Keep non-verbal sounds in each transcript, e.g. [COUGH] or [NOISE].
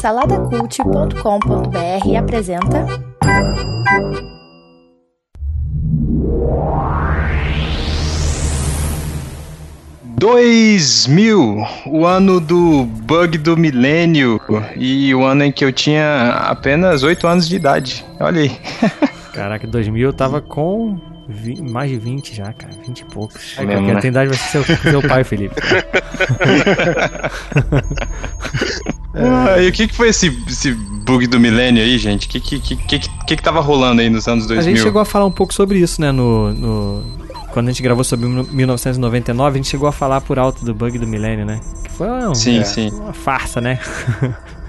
Saladacult.com.br apresenta. Dois mil, o ano do bug do milênio e o ano em que eu tinha apenas 8 anos de idade. Olha aí. [LAUGHS] Caraca, 2000 eu tava com vi- mais de 20 já, cara. 20 e poucos. É mesmo, Quem né? tem idade vai ser seu, seu pai, Felipe. [LAUGHS] Ah, e o que, que foi esse, esse bug do milênio aí, gente? O que, que, que, que, que, que tava rolando aí nos anos 2000? A gente chegou a falar um pouco sobre isso, né? No, no- Quando a gente gravou sobre 1999, a gente chegou a falar por alto do bug do milênio, né? Que foi um- Sim, É. sim. uma farsa, né?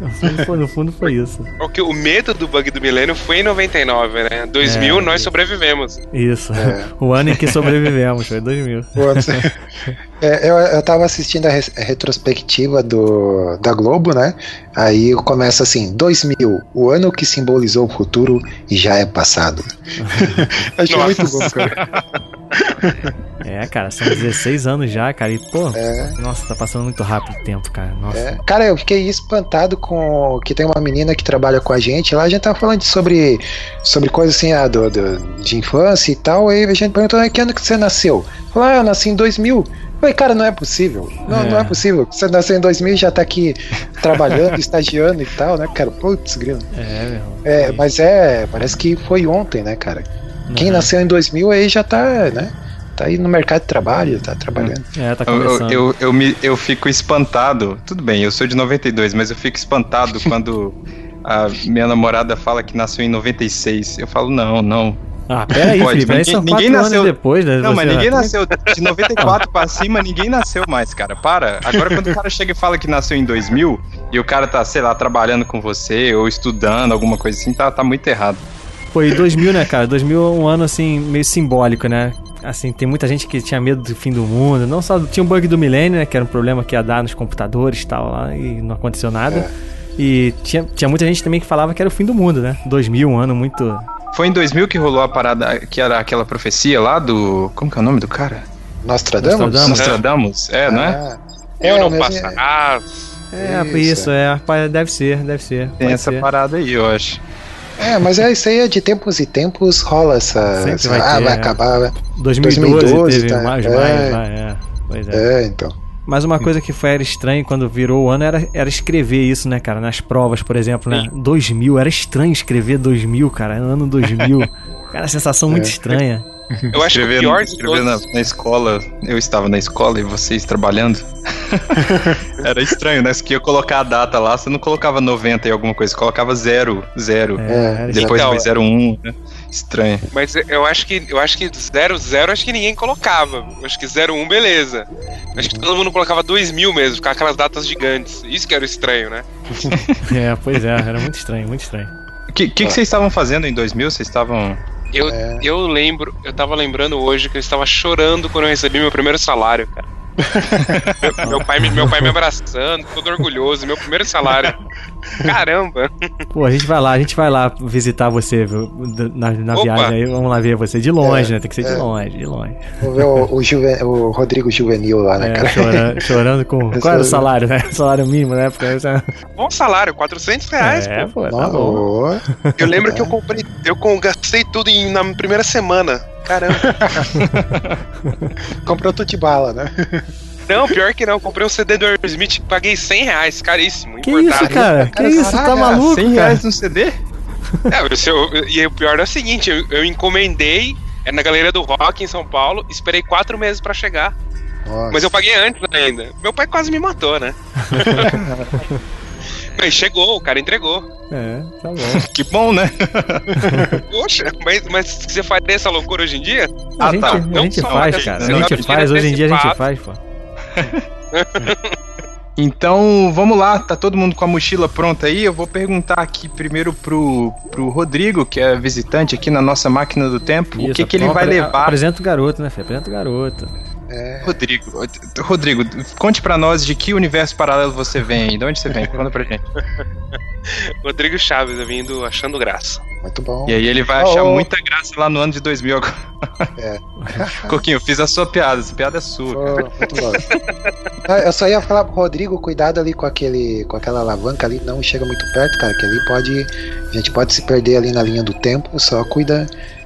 no, fundo, foi, no fundo foi isso. O, que, o medo do bug do milênio foi em 99, né? 2000 É. nós sobrevivemos. Isso. É. O ano em que sobrevivemos, foi 2000. [LAUGHS] É, eu, eu tava assistindo a, a retrospectiva do, da Globo, né? Aí começa assim: 2000, o ano que simbolizou o futuro e já é passado. [LAUGHS] Achei muito bom, cara. [LAUGHS] É, cara, são 16 anos já, cara. E, pô, É, nossa, tá passando muito rápido o tempo, cara. Nossa. é. Cara, eu fiquei espantado com que tem uma menina que trabalha com a gente. Lá a gente tava falando sobre, sobre coisas assim, ah, do, do- de infância e tal. Aí a gente perguntou: "Ah, que ano que você nasceu? Falou, ah, eu nasci em 2000. Falei, cara, não é possível. Não é, É. não é possível. Você nasceu em 2000 e já tá aqui trabalhando, [LAUGHS] estagiando e tal, né, cara? Putz, grilo. É, meu. É, mas é, parece que foi ontem, né, cara? Quem Uhum. nasceu em 2000 aí já tá, né? Tá aí no mercado de trabalho, tá trabalhando. É, tá Eu, eu, começando. eu, eu me, eu fico espantado. Tudo bem, eu sou de 92, mas eu fico espantado [LAUGHS] quando a minha namorada fala que nasceu em 96. Eu falo, não, não. Ah, peraí, Pode, Felipe, aí ninguém- são ninguém nasceu- anos depois, né? Não, mas já- ninguém nasceu de 94 pra cima, ninguém nasceu mais, cara. Para. Agora, quando o cara chega e fala que nasceu em 2000 e o cara tá, sei lá, trabalhando com você ou estudando, alguma coisa assim, tá, tá muito errado. Pô, e 2000, né, cara? 2000 é um ano, assim, meio simbólico, né? Assim, tem muita gente que tinha medo do fim do mundo. Não só tinha o bug do milênio, né? Que era um problema que ia dar nos computadores e tal lá, e não aconteceu nada. É. E tinha, tinha muita gente também que falava que era o fim do mundo, né? 2000, um ano muito. Foi em 2000 que rolou a parada, que era aquela profecia lá do. Como que é o nome do cara? Nostradamus? Nostradamus. Nostradamus? É, não é? Eu é, não mas passará. É, Isso, isso, é. Deve ser, deve ser. Tem essa ser. parada aí, eu acho. É, mas é isso aí, é de tempos e tempos rola essa. Sempre essa- vai ah, ter, vai é. acabar. 2012, 2012, teve tá? mais, É. mais, vai, é. Pois é. É, então. Mas uma coisa que foi era estranho quando virou o ano era, era escrever isso, né, cara? Nas provas, por exemplo, né? 2000, era estranho escrever 2000, cara, ano 2000. [LAUGHS] Cara, sensação muito É. estranha. Eu acho que o Escrever, pior de escrever na, na escola, eu estava na escola e vocês trabalhando. [LAUGHS] Era estranho, né? Você ia colocar a data lá, você não colocava 90 e alguma coisa, você colocava 0, 0. É, É, Depois Então, foi 01, né? Estranho. Mas eu acho que eu acho que 00 acho que ninguém colocava. Eu acho que 01, beleza. Acho que todo mundo colocava 2000 mesmo, ficava aquelas datas gigantes. Isso que era estranho, né? [LAUGHS] É, pois é, era muito estranho, muito estranho. O que, que, que vocês estavam fazendo em 2000? Vocês estavam. Eu, É. eu lembro, eu tava lembrando hoje que eu estava chorando quando eu recebi meu primeiro salário, cara. Meu, meu pai, me- meu pai me abraçando, todo orgulhoso, meu primeiro salário. [LAUGHS] Caramba! Pô, a gente vai lá, a gente vai lá visitar você viu, na, na Opa. viagem aí, vamos lá ver você de longe, né? Tem que ser de é. longe, de longe. Vou ver o, o, Juve- o Rodrigo Juvenil lá, né, É, cara? chorando, chorando com. Eu Qual era o salário, né? [LAUGHS] Salário mínimo, né? Porque, é, Bom salário, 400 reais, é, pô. pô, tá bom. Eu lembro que eu comprei, eu gastei tudo em- na primeira semana. Caramba. [LAUGHS] comprou tudo de bala, né? Não, pior que não, comprei um CD do Aerosmith, paguei 100 reais, caríssimo, Que importado. isso, cara? Que isso? Tá maluco? 100 cara? reais no CD? É, eu- e o pior é o seguinte, eu, eu encomendei é na Galeria do Rock em São Paulo, esperei quatro meses pra chegar, Nossa. mas eu paguei antes ainda. Meu pai quase me matou, né? [LAUGHS] mas chegou, o cara entregou. É, tá bom. [LAUGHS] Que bom, né? Poxa, mas, mas você faria essa loucura hoje em dia? A Ah, gente, tá. a gente só, faz, mas cara. A gente faz, hoje em dia a gente faz, pô. [LAUGHS] Então, vamos lá, tá todo mundo com a mochila pronta aí? Eu vou perguntar aqui primeiro pro, pro Rodrigo, que é visitante aqui na nossa máquina do tempo, o Isso, que, que ele então vai levar. Apresenta o garoto, né, Fê? Apresenta o garoto. É, Rodrigo, Rodrigo, conte pra nós de que universo paralelo você vem, de onde você vem, conta pra gente. [LAUGHS] Rodrigo Chaves, eu vindo achando graça. Muito bom. E aí ele vai Oh, achar oh. muita graça lá no ano de 2000 agora. É. [LAUGHS] Coquinho, fiz a sua piada, essa piada é sua. Pô, muito bom. Ah, Eu só ia falar pro Rodrigo, cuidado ali com aquele, com aquela alavanca ali, não chega muito perto, cara, que ali pode, a gente pode se perder ali na linha do tempo, só cuida,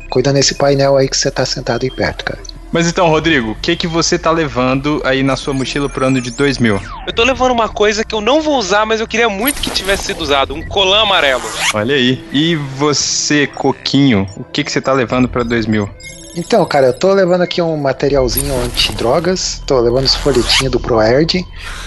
cuida nesse painel aí que você tá sentado aí perto, cara. Mas então, Rodrigo, o que que você tá levando aí na sua mochila pro ano de 2000? Eu tô levando uma coisa que eu não vou usar, mas eu queria muito que tivesse sido usado. Um colã amarelo. Olha aí. E você, Coquinho, o que que você tá levando pra 2000? Então, cara, eu tô levando aqui um materialzinho anti-drogas, tô levando os folhetinhos do ProErd,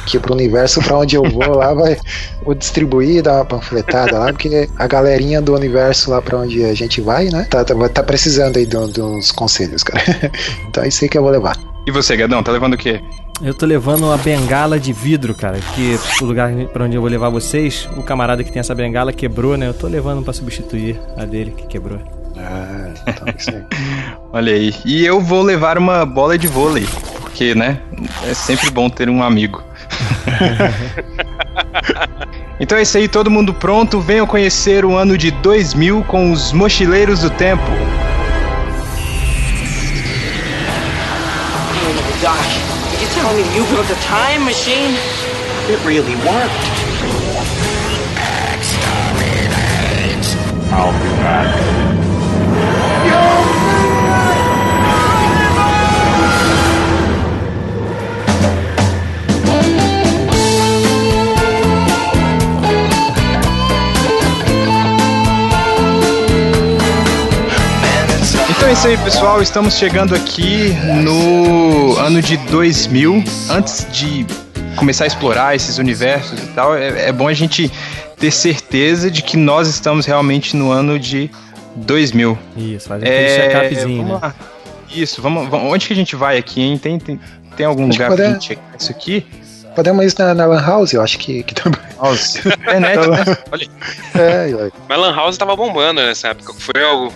que pro universo pra onde eu vou lá vai [LAUGHS] vou distribuir, dar uma panfletada lá, porque a galerinha do universo lá pra onde a gente vai, né, tá, tá, tá precisando aí do- dos conselhos, cara. [LAUGHS] Então é isso aí que eu vou levar. E você, Gadão, tá levando o quê? Eu tô levando uma bengala de vidro, cara, que o lugar pra onde eu vou levar vocês, o camarada que tem essa bengala quebrou, né? Eu tô levando pra substituir a dele que quebrou. Ah, então é isso aí. [LAUGHS] Olha aí. E eu vou levar uma bola de vôlei, porque, né, é sempre bom ter um amigo. [LAUGHS] então é isso aí, todo mundo pronto. Venham conhecer o ano de 2000 com os Mochileiros do Tempo. Doc, you telling me you built a time machine? It really worked. I'll be back. Então é isso aí, pessoal. Estamos chegando aqui no ano de 2000. Antes de começar a explorar esses universos e tal, é, é bom a gente ter certeza de que nós estamos realmente no ano de 2000. Isso, faz aquele check-upzinho, É, vamos né? lá. Isso, vamos, vamos- Onde que a gente vai aqui, hein? Tem, tem, tem algum Acho lugar pra pode- gente checar isso aqui? Podemos ir na, na Lan House, eu acho que, que também. Nossa, internet, né? Olha. É, é. Mas Lan House tava bombando nessa época. Foi o- a gran-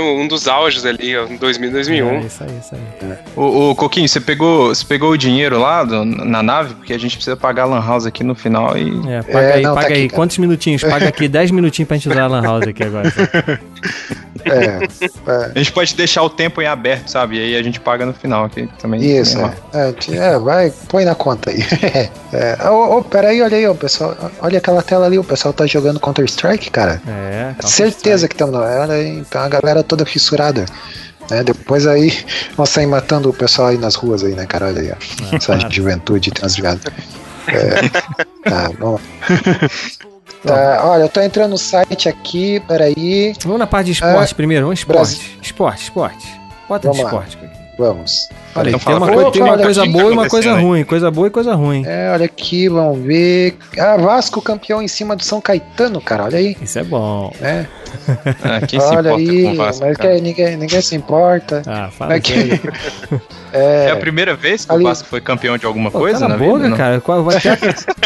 um dos auges ali, ó, em 2000, 2001. É, isso aí, isso aí. Ô, ô, Coquinho, você pegou, você pegou o dinheiro lá do- na nave? Porque a gente precisa pagar a Lan House aqui no final e. É, paga É, aí, não, tá paga aqui, aí. cara. Quantos minutinhos? Paga aqui [LAUGHS] 10 minutinhos pra gente usar a Lan House aqui agora. [LAUGHS] é, é. A gente pode deixar o tempo em aberto, sabe? E aí a gente paga no final aqui também. Isso, também é. É, é, vai, põe na conta aí. [LAUGHS] é, ô, peraí, olha aí, ó, pessoal. Olha aquela tela ali, o pessoal tá jogando Counter-Strike, cara. É, calma. Certeza que estamos. Olha aí, então a galera toda fissurada. Né? Depois aí vão sair matando o pessoal aí nas ruas aí, né, cara? Olha aí, ó. Essa juventude transviada. É, [LAUGHS] tá, vamos [LAUGHS] lá. Tá, olha, eu tô entrando no site aqui, peraí. Vamos na parte de esporte primeiro. Vamos esporte. Brasil. Esporte, esporte. Bota de Vamos lá. esporte. Vamos. Olha, Então tem uma, fala, coi- Opa, tem uma coisa boa e uma coisa aí. ruim. Coisa boa e coisa ruim. É, olha aqui, vamos ver. Ah, Vasco campeão em cima do São Caetano, cara, olha aí. Isso é bom. né? Ah, quem se olha importa aí, com o Vasco, mas que ninguém, ninguém se importa. Ah, fala Aqui. sério. [LAUGHS] É a primeira vez que Ali- o Vasco foi campeão de alguma Pô, coisa na boca, vida? cara. Qual- vai ter-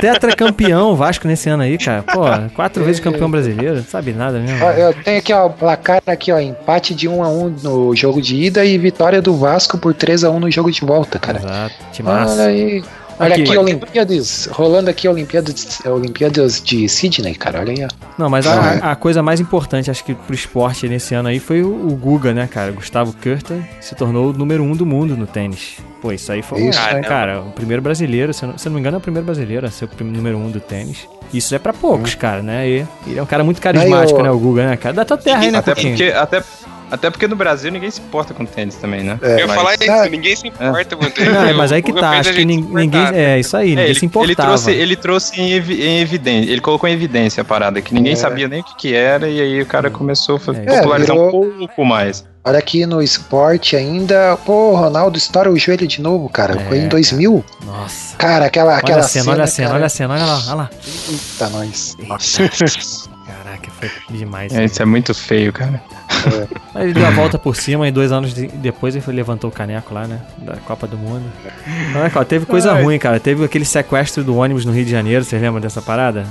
Tetracampeão Vasco nesse ano aí, cara. Pô, quatro vezes campeão brasileiro. Não sabe nada mesmo. Ó, eu tenho aqui, ó, o placar aqui, ó, empate de 1 a 1 no jogo de ida e vitória do Vasco por 3 a 1 no jogo de volta, cara. Exato. Olha Timaço. aí. Olha Aqui. aqui, Olimpíadas, rolando aqui Olimpíadas, Olimpíadas de Sydney, cara, olha aí, ó. Não, mas a, é. a coisa mais importante, acho que pro esporte nesse ano aí foi o, o Guga, né, cara? Gustavo Kuerten se tornou o número um do mundo no tênis. Pô, isso aí foi, um- Isso, cara, né? cara, o primeiro brasileiro, se eu, não, se eu não me engano, é o primeiro brasileiro a ser o número um do tênis. Isso é pra poucos, cara, né? E ele é um cara muito carismático, Aí, ô- né, o Guga, né, cara? Da tua terra aí, né, Até porque, até, até porque no Brasil ninguém se importa com tênis também, né? É, Eu ia Mas- falar isso, Ah. ninguém se importa com ele. Não, mas aí que tá, acho que se ninguém. É, isso aí, ninguém É, se ele, importava. ele trouxe, ele trouxe em, evi- em evidência, ele colocou em evidência a parada, que ninguém É. sabia nem o que, que era, e aí o cara começou a É, popularizar virou- um pouco mais. Olha aqui no esporte ainda, pô, Ronaldo estoura o joelho de novo, cara, foi É, em 2000. Nossa. Cara, aquela, Olha aquela a cena, olha a cena, cara, olha a cena, olha lá, olha lá. Eita, nós. [LAUGHS] Caraca, foi demais. É, né? isso é muito feio, cara. Aí ele deu a volta por cima e dois anos de- depois ele levantou o caneco lá, né? Da Copa do Mundo. Olha, cara, teve coisa Ai. ruim, cara. Teve aquele sequestro do ônibus no Rio de Janeiro, vocês lembram dessa parada?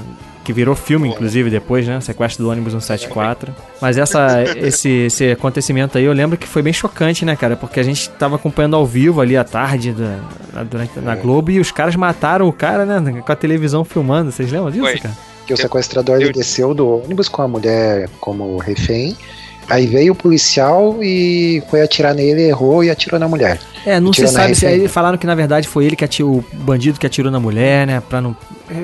Que virou filme, inclusive, depois, né? Sequestro do ônibus 174. Mas essa, esse, esse acontecimento aí, eu lembro que foi bem chocante, né, cara? Porque a gente tava acompanhando ao vivo ali à tarde da- na, durante, na Globo e os caras mataram o cara, né? Com a televisão filmando. Vocês lembram disso, Foi. cara? Que o sequestrador ele eu- desceu do ônibus com a mulher como refém. Aí veio o policial e foi atirar nele, errou e atirou na mulher. É, não se sabe se aí falaram que na verdade foi ele que atirou, o bandido que atirou na mulher, né? Pra não.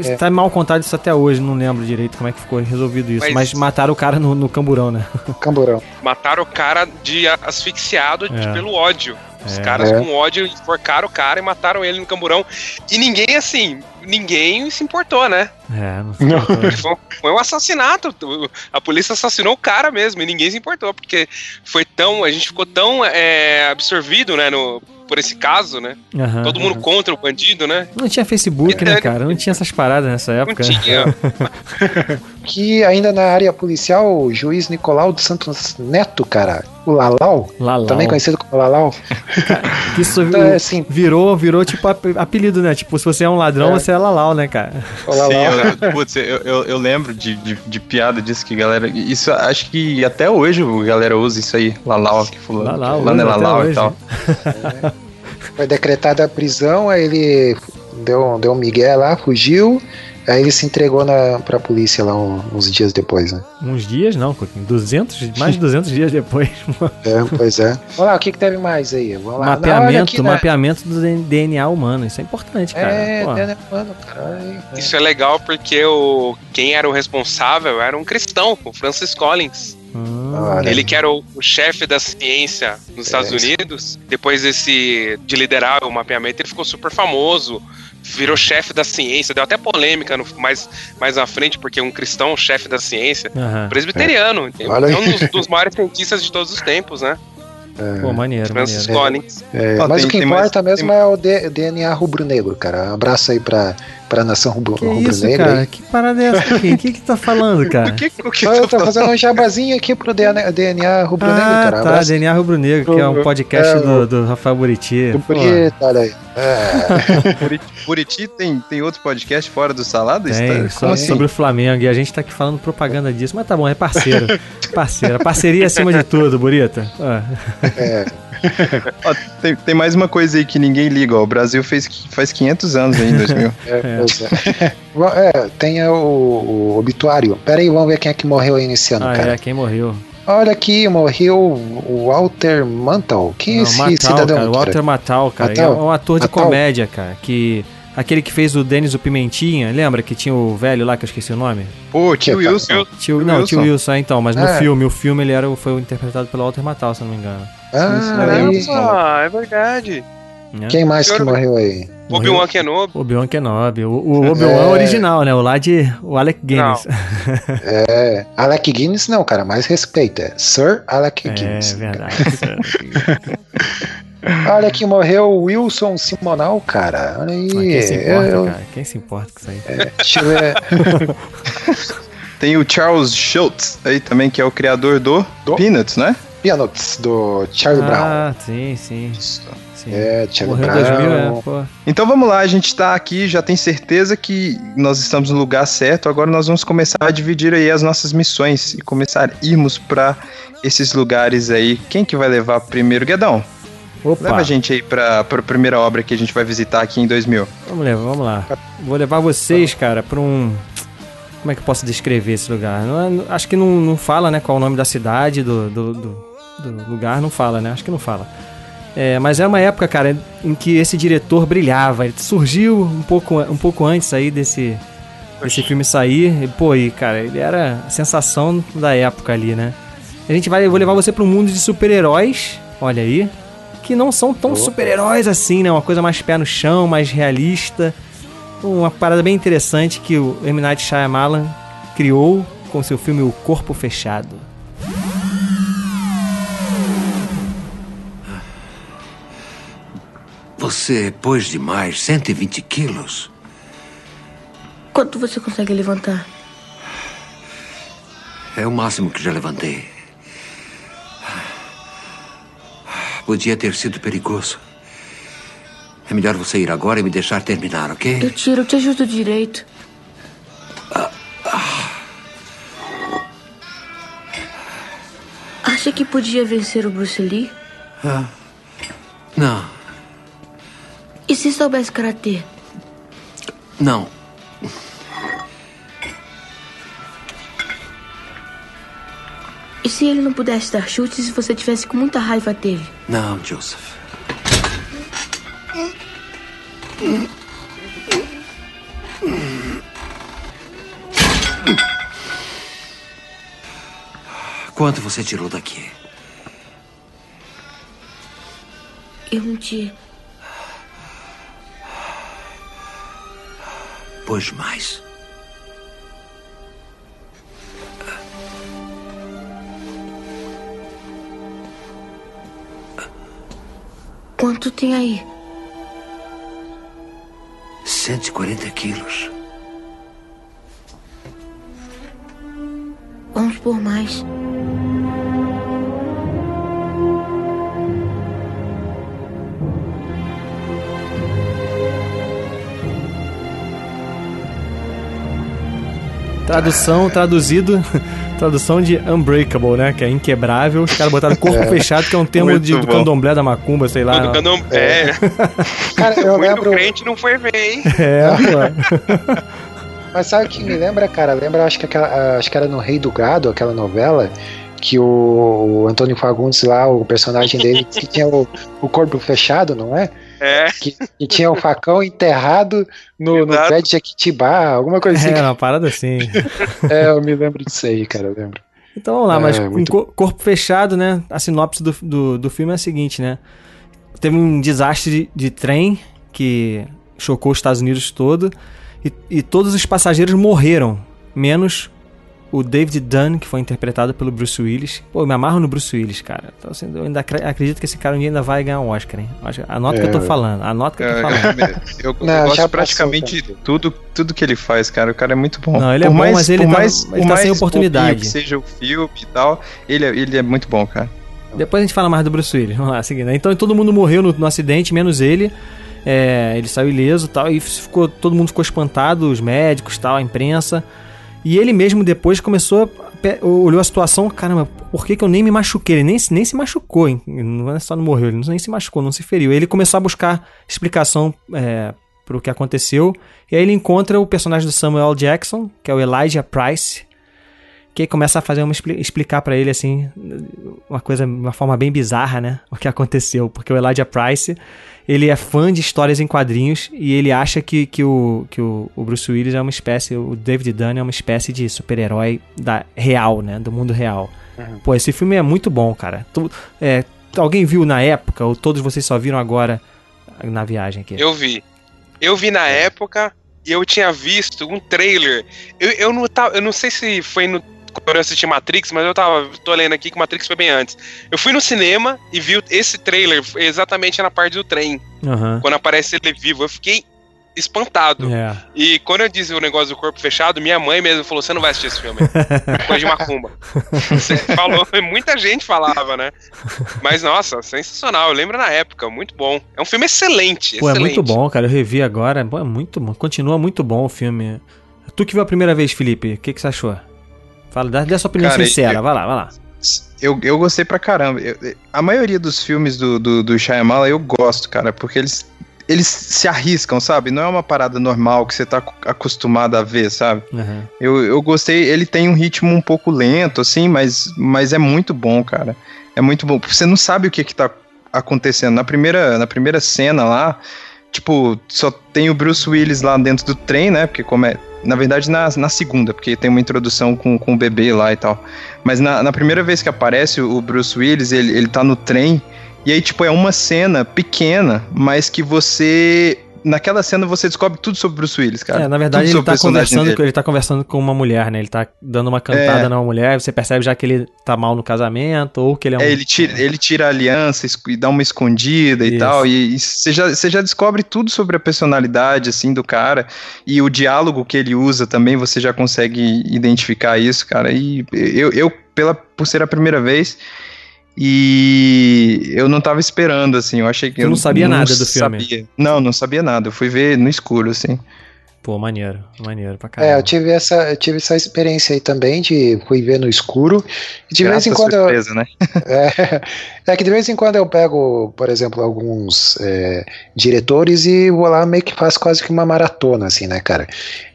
É. Tá mal contado isso até hoje, não lembro direito como é que ficou resolvido isso. Mas, Mas- mataram o cara no, no camburão, né? [LAUGHS] Camburão. Mataram o cara de asfixiado de- É. pelo ódio. Os É. caras É. com ódio enforcaram o cara e mataram ele no camburão. E ninguém, assim, ninguém se importou, né? É, não sei. Foi, foi um assassinato. A polícia assassinou o cara mesmo e ninguém se importou, porque foi tão. A gente ficou tão é, absorvido, né, no, por esse caso, né? Aham. Todo mundo contra o bandido, né? Não tinha Facebook, né, cara? Não tinha essas paradas nessa Não época. tinha. [LAUGHS] Que ainda na área policial, o juiz Nicolau dos Santos Neto, cara, o Lalau, Lalau. também conhecido como Lalau, [LAUGHS] Que isso Então, é assim, virou, virou tipo ap- apelido, né? Tipo, se você é um ladrão, É. você é Lalau, né, cara? o Lalau. Sim, eu, putz, eu, eu, eu lembro de, de, de piada disso que galera. Isso acho que até hoje a galera usa isso aí. Lalau, que fulano. Lalau, fulano é Lalau hoje. e tal. Foi decretada a prisão, aí ele deu, deu um migué lá, fugiu, aí ele se entregou na, pra polícia lá um- uns dias depois, né? Uns dias, não, Coquinho. 200, mais de 200 dias depois. [LAUGHS] É, pois é. Vamos lá, o que, que teve mais aí? Vamos lá. Não, olha mapeamento, né? mapeamento do DNA humano. Isso é importante, cara. É, Pô. né, mano, caralho. Isso é legal porque o, quem era o responsável era um cristão, o Francis Collins. Ah, Olha. Ele que era o, o chefe da ciência nos Estados isso. Unidos. Depois desse de liderar o mapeamento, ele ficou super famoso. Virou chefe da ciência. Deu até polêmica no- mais, mais à frente, porque um cristão, chefe da ciência, aham. presbiteriano. Olha aí. É um dos, dos maiores cientistas de todos os tempos, né? Pô, maneiro, Francis maneiro. Collins. É, Ó, mas tem- o que tem importa mais- mesmo é o D- DNA rubro-negro, cara. Um abraço aí pra, pra nação rubro- Que isso, rubro-negra. cara? aí. Que parada é essa aqui? O [LAUGHS] que que tá falando, cara? O que, que eu tô fazendo um jabazinho aqui pro DNA, DNA rubro-negro, Ah, cara. Tá, abraço DNA Rubro Negro, que é um podcast É, do, do Rafael Buriti. Pô, Bonito, olha aí. É, [LAUGHS] Buriti, Buriti tem, tem outro podcast fora do Salada? Isso Tem, tá- só assim? sobre o Flamengo. E a gente tá aqui falando propaganda disso. Mas tá bom, é parceiro. [LAUGHS] Parceiro. Parceria acima de tudo, Burita. Ó, Ó, tem, tem mais uma coisa aí que ninguém liga, ó. O Brasil fez, faz 500 anos aí em 2000. [LAUGHS] é, pois é. É, tem o, o obituário. Pera aí, vamos ver quem é que morreu aí nesse ano, Ah, cara. é, quem morreu? Olha aqui, morreu o Walter Mantel. Quem é esse Matal, cidadão? cara. Walter Matal, cara. Matthau? É um ator de Matthau? comédia, cara. Que. Aquele que fez o Denis o Pimentinha, lembra que tinha o velho lá que eu esqueci o nome? Pô, tio? Wilson. Tio, Tio não, Wilson. tio Wilson, é, então, mas no É. filme, o filme ele era, foi interpretado pelo Walter Matal, se eu não me engano. Ah, é verdade. Né? Quem mais que morreu aí? Obi-Wan Kenobi. Obi-Wan Kenobi. O, o Obi-Wan É. original, né? O lá de. O Alec Guinness. [LAUGHS] É, Alec Guinness não, cara, mais respeito. É Sir Alec É, Guinness. verdade. [LAUGHS] [LAUGHS] Olha que morreu o Wilson Simonal, cara. Olha aí. Mas Quem se importa, eu- cara? Quem se importa com isso aí? Deixa eu ver. Tem o Charles Schultz aí também, que é o criador do, Do? Peanuts, né? Peanuts, do Charlie Brown. ah, sim, sim. sim. É, Charlie Morreu Brown. 2000, é, pô. Então vamos lá, a gente tá aqui, já tem certeza que nós estamos no lugar certo. Agora nós vamos começar a dividir aí as nossas missões e começar a irmos pra esses lugares aí. Quem que vai levar primeiro? Guedão, Opa, leva a gente aí pra, pra primeira obra que a gente vai visitar aqui em 2000. vamos levar, vamos lá. Vou levar vocês, cara, pra um... Como é que eu posso descrever esse lugar? Não é- acho que não, não fala, né, qual o nome da cidade, do, do, do- do lugar, não fala, né? Acho que não fala. É, mas é uma época, cara, em que esse diretor brilhava. Ele surgiu um pouco, um pouco antes aí desse, desse filme sair. E, pô, e, cara, ele era a sensação da época ali, né? A gente vai, eu vou levar você para um mundo de super-heróis, olha aí, que não são tão super-heróis assim, né? Uma coisa mais pé no chão, mais realista. Uma parada bem interessante que o M. Night Shyamalan criou com seu filme O Corpo Fechado. Você pôs demais 120 quilos. Quanto você consegue levantar? É o máximo que já levantei. Podia ter sido perigoso. É melhor você ir agora e me deixar terminar, Eu ok? tiro, eu te ajudo direito. Acha que podia vencer o Bruce Lee? Não, E se soubesse karatê? Não. E se ele não pudesse dar chutes se você tivesse com muita raiva dele? Não, Joseph. Quanto você tirou daqui? Eu não tirei. Pois mais. Quanto tem aí? 140 quilos. Vamos por mais. Tradução, traduzido, [LAUGHS] tradução de Unbreakable, né? Que é inquebrável. Os caras botaram corpo fechado, que é um termo de, do candomblé da macumba, sei lá. Todo candom... É, [LAUGHS] Cara, eu muito lembro. crente não foi ver, hein? [LAUGHS] É, pô. Mas sabe o que me lembra, cara? Lembra, acho que, aquela, acho que era no Rei do Gado, aquela novela, que o, o Antônio Fagundes lá, o personagem dele, que tinha o, o corpo fechado, não é? É, Que, que tinha o facão enterrado no, no pé de Jequitibá, alguma coisa assim. É, uma parada assim. [LAUGHS] É, eu me lembro disso aí, cara, eu lembro. Então vamos lá, É, mas com muito co- corpo fechado, né? A sinopse do, do, do filme é a seguinte, né? Teve um desastre de, de trem que chocou os Estados Unidos todo e, e todos os passageiros morreram, menos o David Dunn, que foi interpretado pelo Bruce Willis. Pô, eu me amarro no Bruce Willis, cara. Então, assim, eu ainda acre- acredito que esse cara um dia ainda vai ganhar um Oscar, hein? Anota o que eu tô É. falando, anota o que eu tô Eu, falando. eu- eu Não, gosto de passou, praticamente cara. tudo, tudo que ele faz, cara. O cara é muito bom. Não, ele é Por bom, mais- mas ele tá- mais, ele tá mais sem oportunidade. que seja o filme e tal, ele, é- ele é muito bom, cara. Depois a gente fala mais do Bruce Willis. [LAUGHS] Vamos lá, seguindo. Então todo mundo morreu no, no acidente, menos ele. É, ele saiu ileso e tal. E ficou, todo mundo ficou espantado, os médicos tal, a imprensa. E ele mesmo depois começou. a Olhou a situação, caramba, por que, que eu nem me machuquei? Ele nem, se- nem se machucou, hein? Não é só não morreu, ele nem se machucou, não se feriu. Ele começou a buscar explicação é, pro que aconteceu. E aí ele encontra o personagem do Samuel Jackson, que é o Elijah Price, que começa a fazer uma expli- explicar pra ele assim uma coisa, uma forma bem bizarra, né? [LAUGHS] O que aconteceu, porque o Elijah Price, ele é fã de histórias em quadrinhos e ele acha que, que, o, que o, o Bruce Willis é uma espécie, o David Dunn é uma espécie de super-herói da real, né? Do mundo real. Pô, esse filme é muito bom, cara. Tu- é, alguém viu na época ou todos vocês só viram agora na viagem aqui? Eu vi. Eu vi na época e eu tinha visto um trailer. Eu, eu, não, tava, eu não sei se foi no, quando eu assisti Matrix, mas eu tava. tô lendo aqui que Matrix foi bem antes. Eu fui no cinema e vi esse trailer exatamente na parte do trem. Aham. Quando aparece ele vivo. Eu fiquei espantado. É. E quando eu disse o negócio do corpo fechado, minha mãe mesmo falou: você não vai assistir esse filme. [LAUGHS] Coisa de macumba. Você falou, [LAUGHS] muita gente falava, né? Mas nossa, sensacional. Eu lembro na época, muito bom. É um filme excelente. Pô, é excelente. muito bom, cara. Eu revi agora. Pô, é muito bom. Continua muito bom o filme. Tu que viu a primeira vez, Felipe, o que, que você achou? Fala, dá, dá a sua opinião Cara, sincera. eu- Vai lá, vai lá. Eu, eu gostei pra caramba. Eu- a maioria dos filmes do, do, do Shyamalan eu gosto, cara, porque eles, eles se arriscam, sabe? Não é uma parada normal que você tá ac- acostumado a ver, sabe? Aham. Eu, eu gostei, ele tem um ritmo um pouco lento, assim, mas, mas é muito bom, cara. É muito bom. Você não sabe o que que tá acontecendo. Na primeira, na primeira cena lá, tipo, só tem o Bruce Willis lá dentro do trem, né? Porque como é. Na verdade, na, na segunda, porque tem uma introdução com, com o bebê lá e tal. Mas na, na primeira vez que aparece o Bruce Willis, ele, ele tá no trem. E aí, tipo, é uma cena pequena, mas que você. Naquela cena você descobre tudo sobre Bruce Willis, cara. É, na verdade ele tá, conversando com, ele tá conversando com uma mulher, né? Ele tá dando uma cantada É. numa mulher, você percebe já que ele tá mal no casamento, ou que ele é um. É, ele tira, ele tira a aliança e dá uma escondida e Isso. tal. E e você já, você já descobre tudo sobre a personalidade, assim, do cara. E o diálogo que ele usa também, você já consegue identificar isso, cara. E eu, eu pela, por ser a primeira vez, e eu não tava esperando, assim. Eu achei que. Tu não eu sabia nada do filme? Sabia. Não, não sabia nada. Eu fui ver no escuro, assim. Pô, maneiro, maneiro pra É, caramba. eu tive essa, eu tive essa experiência aí também de fui ver no escuro. E de vez em quando eu, surpresa, né? [LAUGHS] É, é que de vez em quando eu pego, por exemplo, alguns é, diretores e vou lá meio que faço quase que uma maratona, assim, né, cara?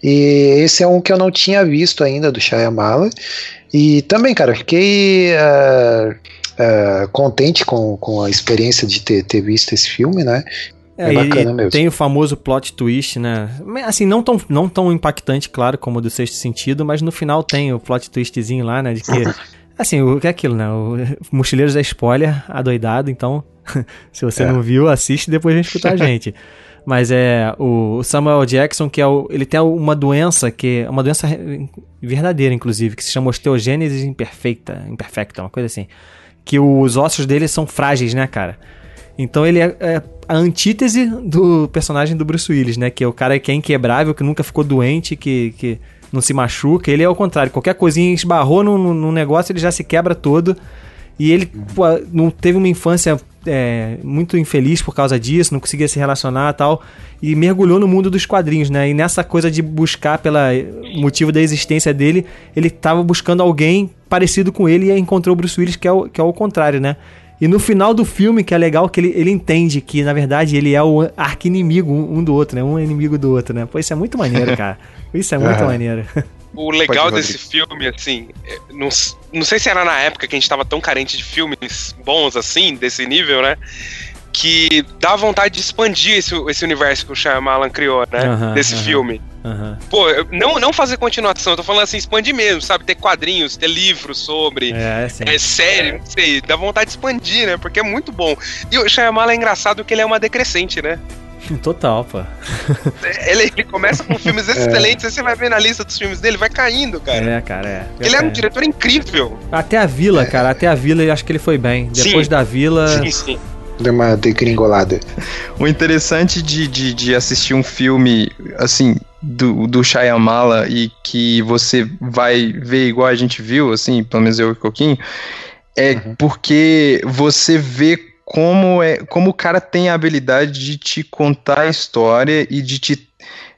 E esse é um que eu não tinha visto ainda do Shyamala. E também, cara, eu fiquei ah, ah, contente com, com a experiência de ter, ter visto esse filme, né? É, É bacana mesmo. tem o famoso plot twist, né? Assim, não tão, não tão impactante, claro, como o do Sexto Sentido, mas no final tem o plot twistzinho lá, né? De que. [LAUGHS] Assim, o que é aquilo, né? O Mochileiros é spoiler, adoidado, então. [LAUGHS] se você É. não viu, assiste e depois vem escutar a gente. [LAUGHS] Mas é o Samuel Jackson, que é o, ele tem uma doença que é uma doença verdadeira, inclusive, que se chama osteogênese imperfeita, imperfecta, uma coisa assim. Que os ossos dele são frágeis, né, cara? Então ele é, é a antítese do personagem do Bruce Willis, né? Que é o cara que é inquebrável, que nunca ficou doente, que, que não se machuca. Ele é o contrário. Qualquer coisinha esbarrou num, num negócio, ele já se quebra todo. E ele pô, não teve uma infância é, muito infeliz por causa disso, não conseguia se relacionar e tal. E mergulhou no mundo dos quadrinhos, né? E nessa coisa de buscar pela motivo da existência dele, ele tava buscando alguém parecido com ele e encontrou o Bruce Willis, que é o, que é o contrário, né? E no final do filme, que é legal, que ele, ele entende que, na verdade, ele é o arqui-inimigo um, um do outro, né? Um é inimigo do outro, né? Pô, isso é muito maneiro, cara. [LAUGHS] Isso é muito maneiro. O legal Pode desse filme, assim, é, não, não sei se era na época que a gente tava tão carente de filmes bons assim, desse nível, né? Que dá vontade de expandir esse, esse universo que o Shyamalan criou, né? Desse filme. Aham. Pô, não, não fazer continuação, eu tô falando assim, expandir mesmo, sabe? Ter quadrinhos, ter livros sobre. É, assim. É série, não sei, dá vontade de expandir, né? Porque é muito bom. E o Shyamalan é engraçado que ele é uma decrescente, né? [LAUGHS] Total, pô. Ele, ele começa com filmes [LAUGHS] excelentes, aí você vai ver na lista dos filmes dele, vai caindo, cara. É, cara, é. Ele é um É. diretor incrível. Até a Vila, cara, até a Vila, eu acho que ele foi bem. Depois Sim. da Vila. Sim, sim. Deu uma degringolada. O interessante de, de, de assistir um filme, assim, do, do Shyamala e que você vai ver igual a gente viu, assim, pelo menos eu e o Coquinho, é porque você vê como, é, como o cara tem a habilidade de te contar a história e de te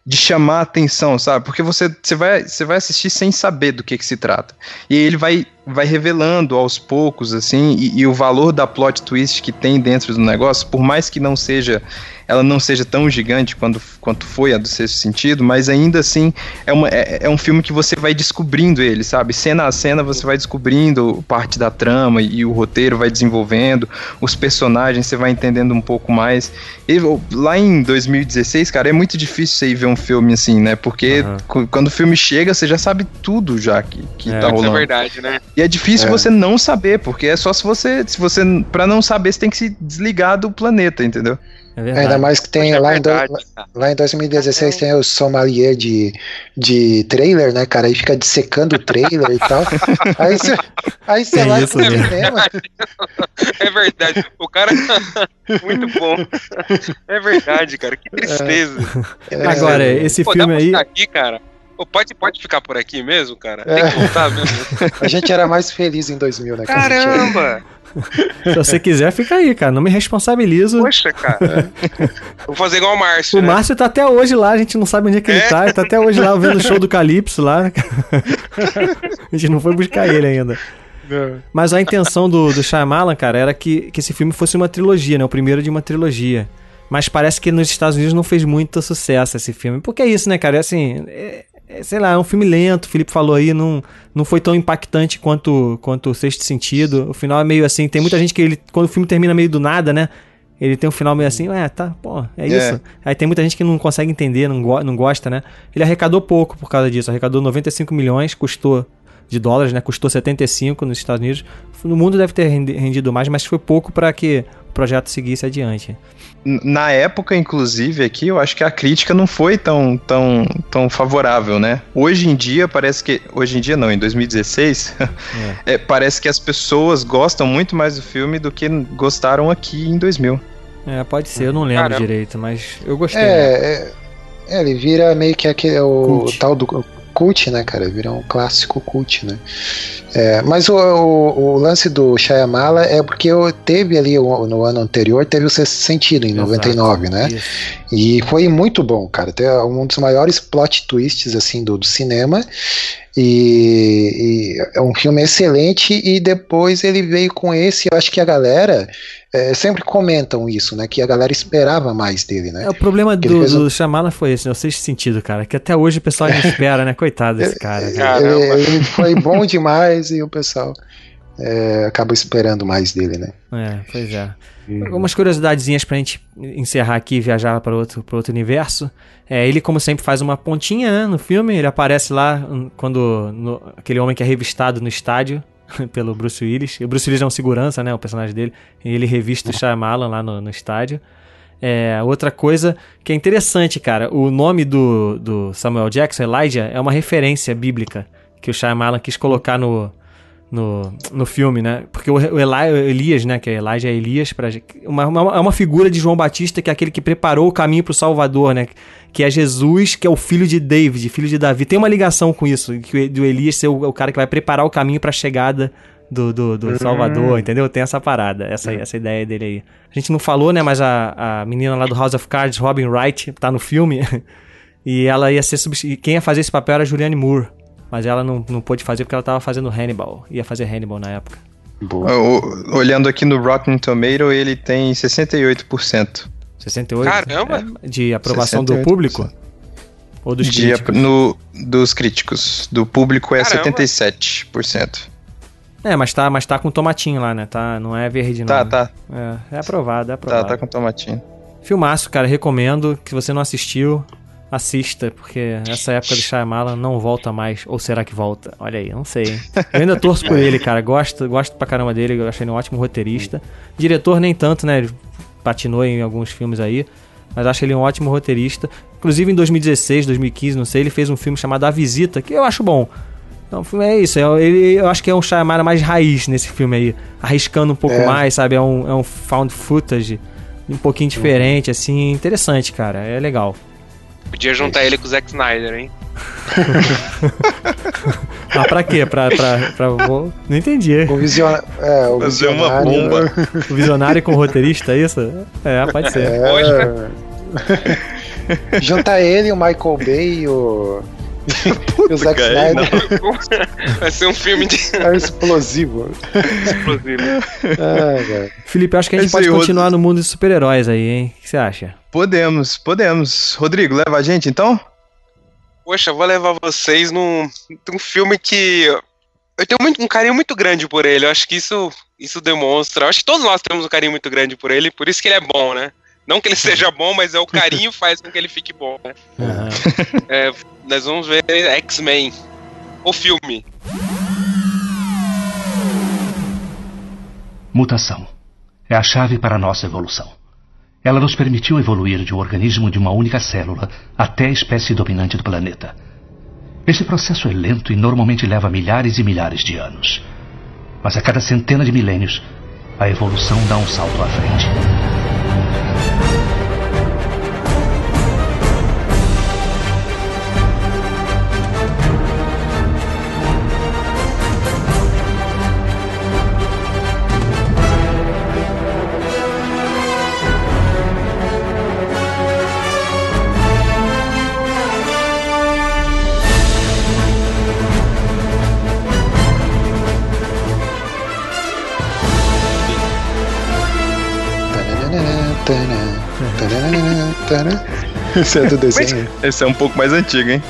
de chamar a atenção, sabe? Porque você, você, vai, você vai assistir sem saber do que, que se trata. E ele vai, vai revelando aos poucos, assim, e, e o valor da plot twist que tem dentro do negócio, por mais que não seja ela não seja tão gigante quanto, quanto foi a do sexto sentido, mas ainda assim é, uma, é, é um filme que você vai descobrindo ele, sabe? Cena a cena você vai descobrindo parte da trama e, o roteiro vai desenvolvendo, os personagens você vai entendendo um pouco mais. E, lá em 2016, cara, é muito difícil você ir ver um filme assim, né? Porque Aham. quando o filme chega, você já sabe tudo já que, que É, tá Isso é rolando. verdade, né? E é difícil É. você não saber, porque é só se você, se você, para não saber, você tem que se desligar do planeta, entendeu? É verdade. Ainda mais que tem é lá, em do- verdade, lá em 2016 tem o sommelier de, de trailer, né, cara? Aí fica dissecando o trailer e tal. [LAUGHS] Aí você aí você Tem vai isso mesmo. cinema. [LAUGHS] É verdade. O cara. [LAUGHS] Muito bom. É verdade, cara. Que tristeza. É, Agora, esse Pô, filme aí. aqui, cara. Pô, pode, pode ficar por aqui mesmo, cara? Tem É. que voltar mesmo. [LAUGHS] A gente era mais feliz em 2000, né? Caramba! Se você quiser, fica aí, cara. Não me responsabilizo. Poxa, cara. Vou fazer igual o Márcio. O né? Márcio tá até hoje lá, a gente não sabe onde é que ele É? tá. Ele tá até hoje lá vendo o show do Calypso lá. [LAUGHS] a gente não foi buscar ele ainda. Mas a intenção do, do Shyamalan, cara, era que, que esse filme fosse uma trilogia, né? O primeiro de uma trilogia. Mas parece que nos Estados Unidos não fez muito sucesso esse filme. Porque é isso, né, cara? É assim. é- é, sei lá, é um filme lento, o Felipe falou aí, não, não foi tão impactante quanto, quanto o Sexto Sentido. O final é meio assim, tem muita gente que ele, quando o filme termina meio do nada, né? Ele tem um final meio assim, é, tá, pô, é É. isso. Aí tem muita gente que não consegue entender, não, go não gosta, né? Ele arrecadou pouco por causa disso, arrecadou 95 milhões, custou de dólares, né? Custou 75 nos Estados Unidos. No mundo deve ter rendi- rendido mais, mas foi pouco para que o projeto seguisse adiante. Na época, inclusive, aqui, eu acho que a crítica não foi tão, tão, tão favorável, né? Hoje em dia, parece que. Hoje em dia não, em 2016, [LAUGHS] é, parece que as pessoas gostam muito mais do filme do que gostaram aqui em 2000. É, pode ser, eu não lembro Caramba. direito, mas eu gostei. né? É, é, é, ele vira meio que aquele, o, Cult. tal do cult, né, cara? Virou um clássico cult, né? É, mas o, o, o lance do Shyamala é porque eu teve ali no ano anterior, teve o Sexto Sentido, em Exato. 99, né? Isso. E foi muito bom, cara. Tem um dos maiores plot twists assim do, do cinema. E, e é um filme excelente. E depois ele veio com esse. Eu acho que a galera é, sempre comentam isso, né? Que a galera esperava mais dele, né? É, o problema Que do, um- do Shyamalan foi esse, né? o sexto sentido, cara. Que até hoje o pessoal [LAUGHS] espera, né? Coitado desse cara. cara. Ele, ele foi bom demais e o pessoal é, acaba esperando mais dele, né? É, pois é. Algumas curiosidadezinhas pra gente encerrar aqui e viajar para outro, pra outro universo. É, ele, como sempre, faz uma pontinha né, no filme. Ele aparece lá hum, quando no- aquele homem que é revistado no estádio [LAUGHS] pelo Bruce Willis. E o Bruce Willis é um segurança, né? O personagem dele. Ele revista o Shyamalan lá no, no estádio. É, outra coisa que é interessante, cara. O nome do, do Samuel Jackson, Elijah, é uma referência bíblica que o Shyamalan quis colocar no, no, no filme, né? Porque o, o Eli- o Elias, né? Que é Elijah é Elias, pra, uma, uma, é uma figura de João Batista que é aquele que preparou o caminho para o Salvador, né? Que é Jesus, que é o filho de David, filho de Davi. Tem uma ligação com isso, que o, do Elias ser o, o cara que vai preparar o caminho para a chegada do, do, do Salvador, entendeu? Tem essa parada, essa, essa ideia dele aí. A gente não falou, né? Mas a, a menina lá do House of Cards, Robin Wright, tá no filme. [LAUGHS] e ela ia ser substituída. Quem ia fazer esse papel era Julianne Moore. Mas ela não, não pôde fazer porque ela tava fazendo Hannibal. Ia fazer Hannibal na época. Boa. O- olhando aqui no Rotten Tomato, ele tem 68% 68? Caramba! É, de aprovação do 68%. público? Ou dos de, críticos? no, dos críticos. Do público é Caramba. 77%. É, mas tá, mas tá com tomatinho lá, né? Tá, não é verde não. Tá, né? tá, É, é aprovado, é aprovado. tá, tá com tomatinho. Filmaço, cara, recomendo. Que se você não assistiu, assista, porque essa época do Shyamalan não volta mais. Ou será que volta? Olha aí, não sei. hein? Eu ainda torço por ele, cara. Gosto, gosto pra caramba dele, eu achei ele um ótimo roteirista. Diretor nem tanto, né? Ele patinou em alguns filmes aí. Mas acho ele um ótimo roteirista. Inclusive em 2016, 2015, não sei, ele fez um filme chamado A Visita, que eu acho bom. Então, o filme é isso. é- ele, eu acho que é um Shyamalan mais raiz nesse filme aí. Arriscando um pouco É. mais, sabe? É um, é um found footage um pouquinho diferente, assim. Interessante, cara. É legal. Podia juntar ele com o Zack Snyder, hein? [LAUGHS] Ah, pra quê? Pra. pra, pra Não entendi. O, visiona... é, o Fazer uma visionário- bomba. O visionário com o roteirista, é isso? É, pode ser. É. [LAUGHS] [LAUGHS] Juntar ele, o Michael Bay e o. [LAUGHS] e o Zack cara, Snyder Vai ser um filme de é um explosivo. explosivo. Ah. Felipe, acho que a gente Esse pode continuar no mundo dos super-heróis aí, hein? O que você acha? Podemos, podemos. Rodrigo, leva a gente então? Poxa, eu vou levar vocês num, num filme que eu tenho muito- um carinho muito grande por ele. Eu acho que isso, isso demonstra. Eu acho que todos nós temos um carinho muito grande por ele, por isso que ele é bom, né? Não que ele [LAUGHS] seja bom, mas é o carinho faz com que ele fique bom, né? Aham. É, nós vamos ver X-Men, o filme. Mutação é a chave para a nossa evolução. Ela nos permitiu evoluir de um organismo de uma única célula até a espécie dominante do planeta. Esse processo é lento e normalmente leva milhares e milhares de anos. Mas a cada centena de milênios, a evolução dá um salto à frente. Esse é do desenho. Esse é um pouco mais antigo, hein?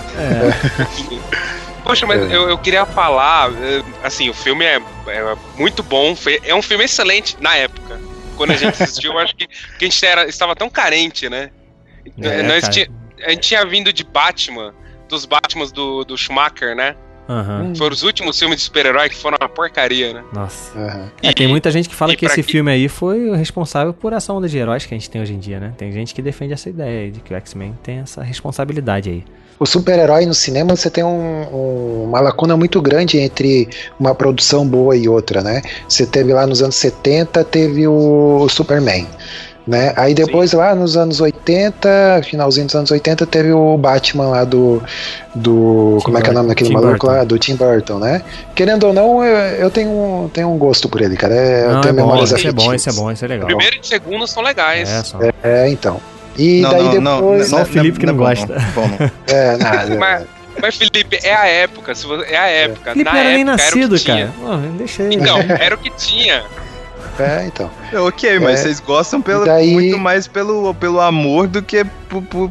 Poxa, mas É. eu, eu queria falar, eh, assim, o filme é, é muito bom, é um filme excelente na época. Quando a gente assistiu, eu acho que, que a gente era, estava tão carente, né? É, Nós a gente tinha vindo de Batman, dos Batmans do, do Schumacher, né? Aham. Foram os últimos filmes de super-herói que foram uma porcaria, né? Nossa. Aham. É, tem muita gente que fala e que esse que- filme aí foi o responsável por essa onda de heróis que a gente tem hoje em dia, né? Tem gente que defende essa ideia de que o X-Men tem essa responsabilidade aí. O super-herói no cinema você tem um- um- uma lacuna muito grande entre uma produção boa e outra, né? Você teve lá nos anos 70, teve o Superman. Né? Aí depois lá nos anos 80, finalzinho dos anos 80, teve o Batman lá do. do Tim como é que é o nome daquele Tim maluco Burton. lá? Do Tim Burton, né? Querendo ou não, eu, eu tenho, um, tenho um gosto por ele, cara. É, eu Não, é tenho bom, memórias esse é bom, afetivas. esse é bom, esse é legal. Primeiro e segundo são legais. É, só. É, então. E Não, daí não, não, depois. Só o Felipe que não é gosta. Bom, não. [LAUGHS] É, nada. Mas, mas, Felipe, é a época. Se você, é a época. Felipe Na não era nem época, era o que nascido, tinha. cara. Pô, deixa ele. Então, era o que tinha. É, então. É, ok, mas É. vocês gostam pelo, Daí- muito mais pelo, pelo amor do que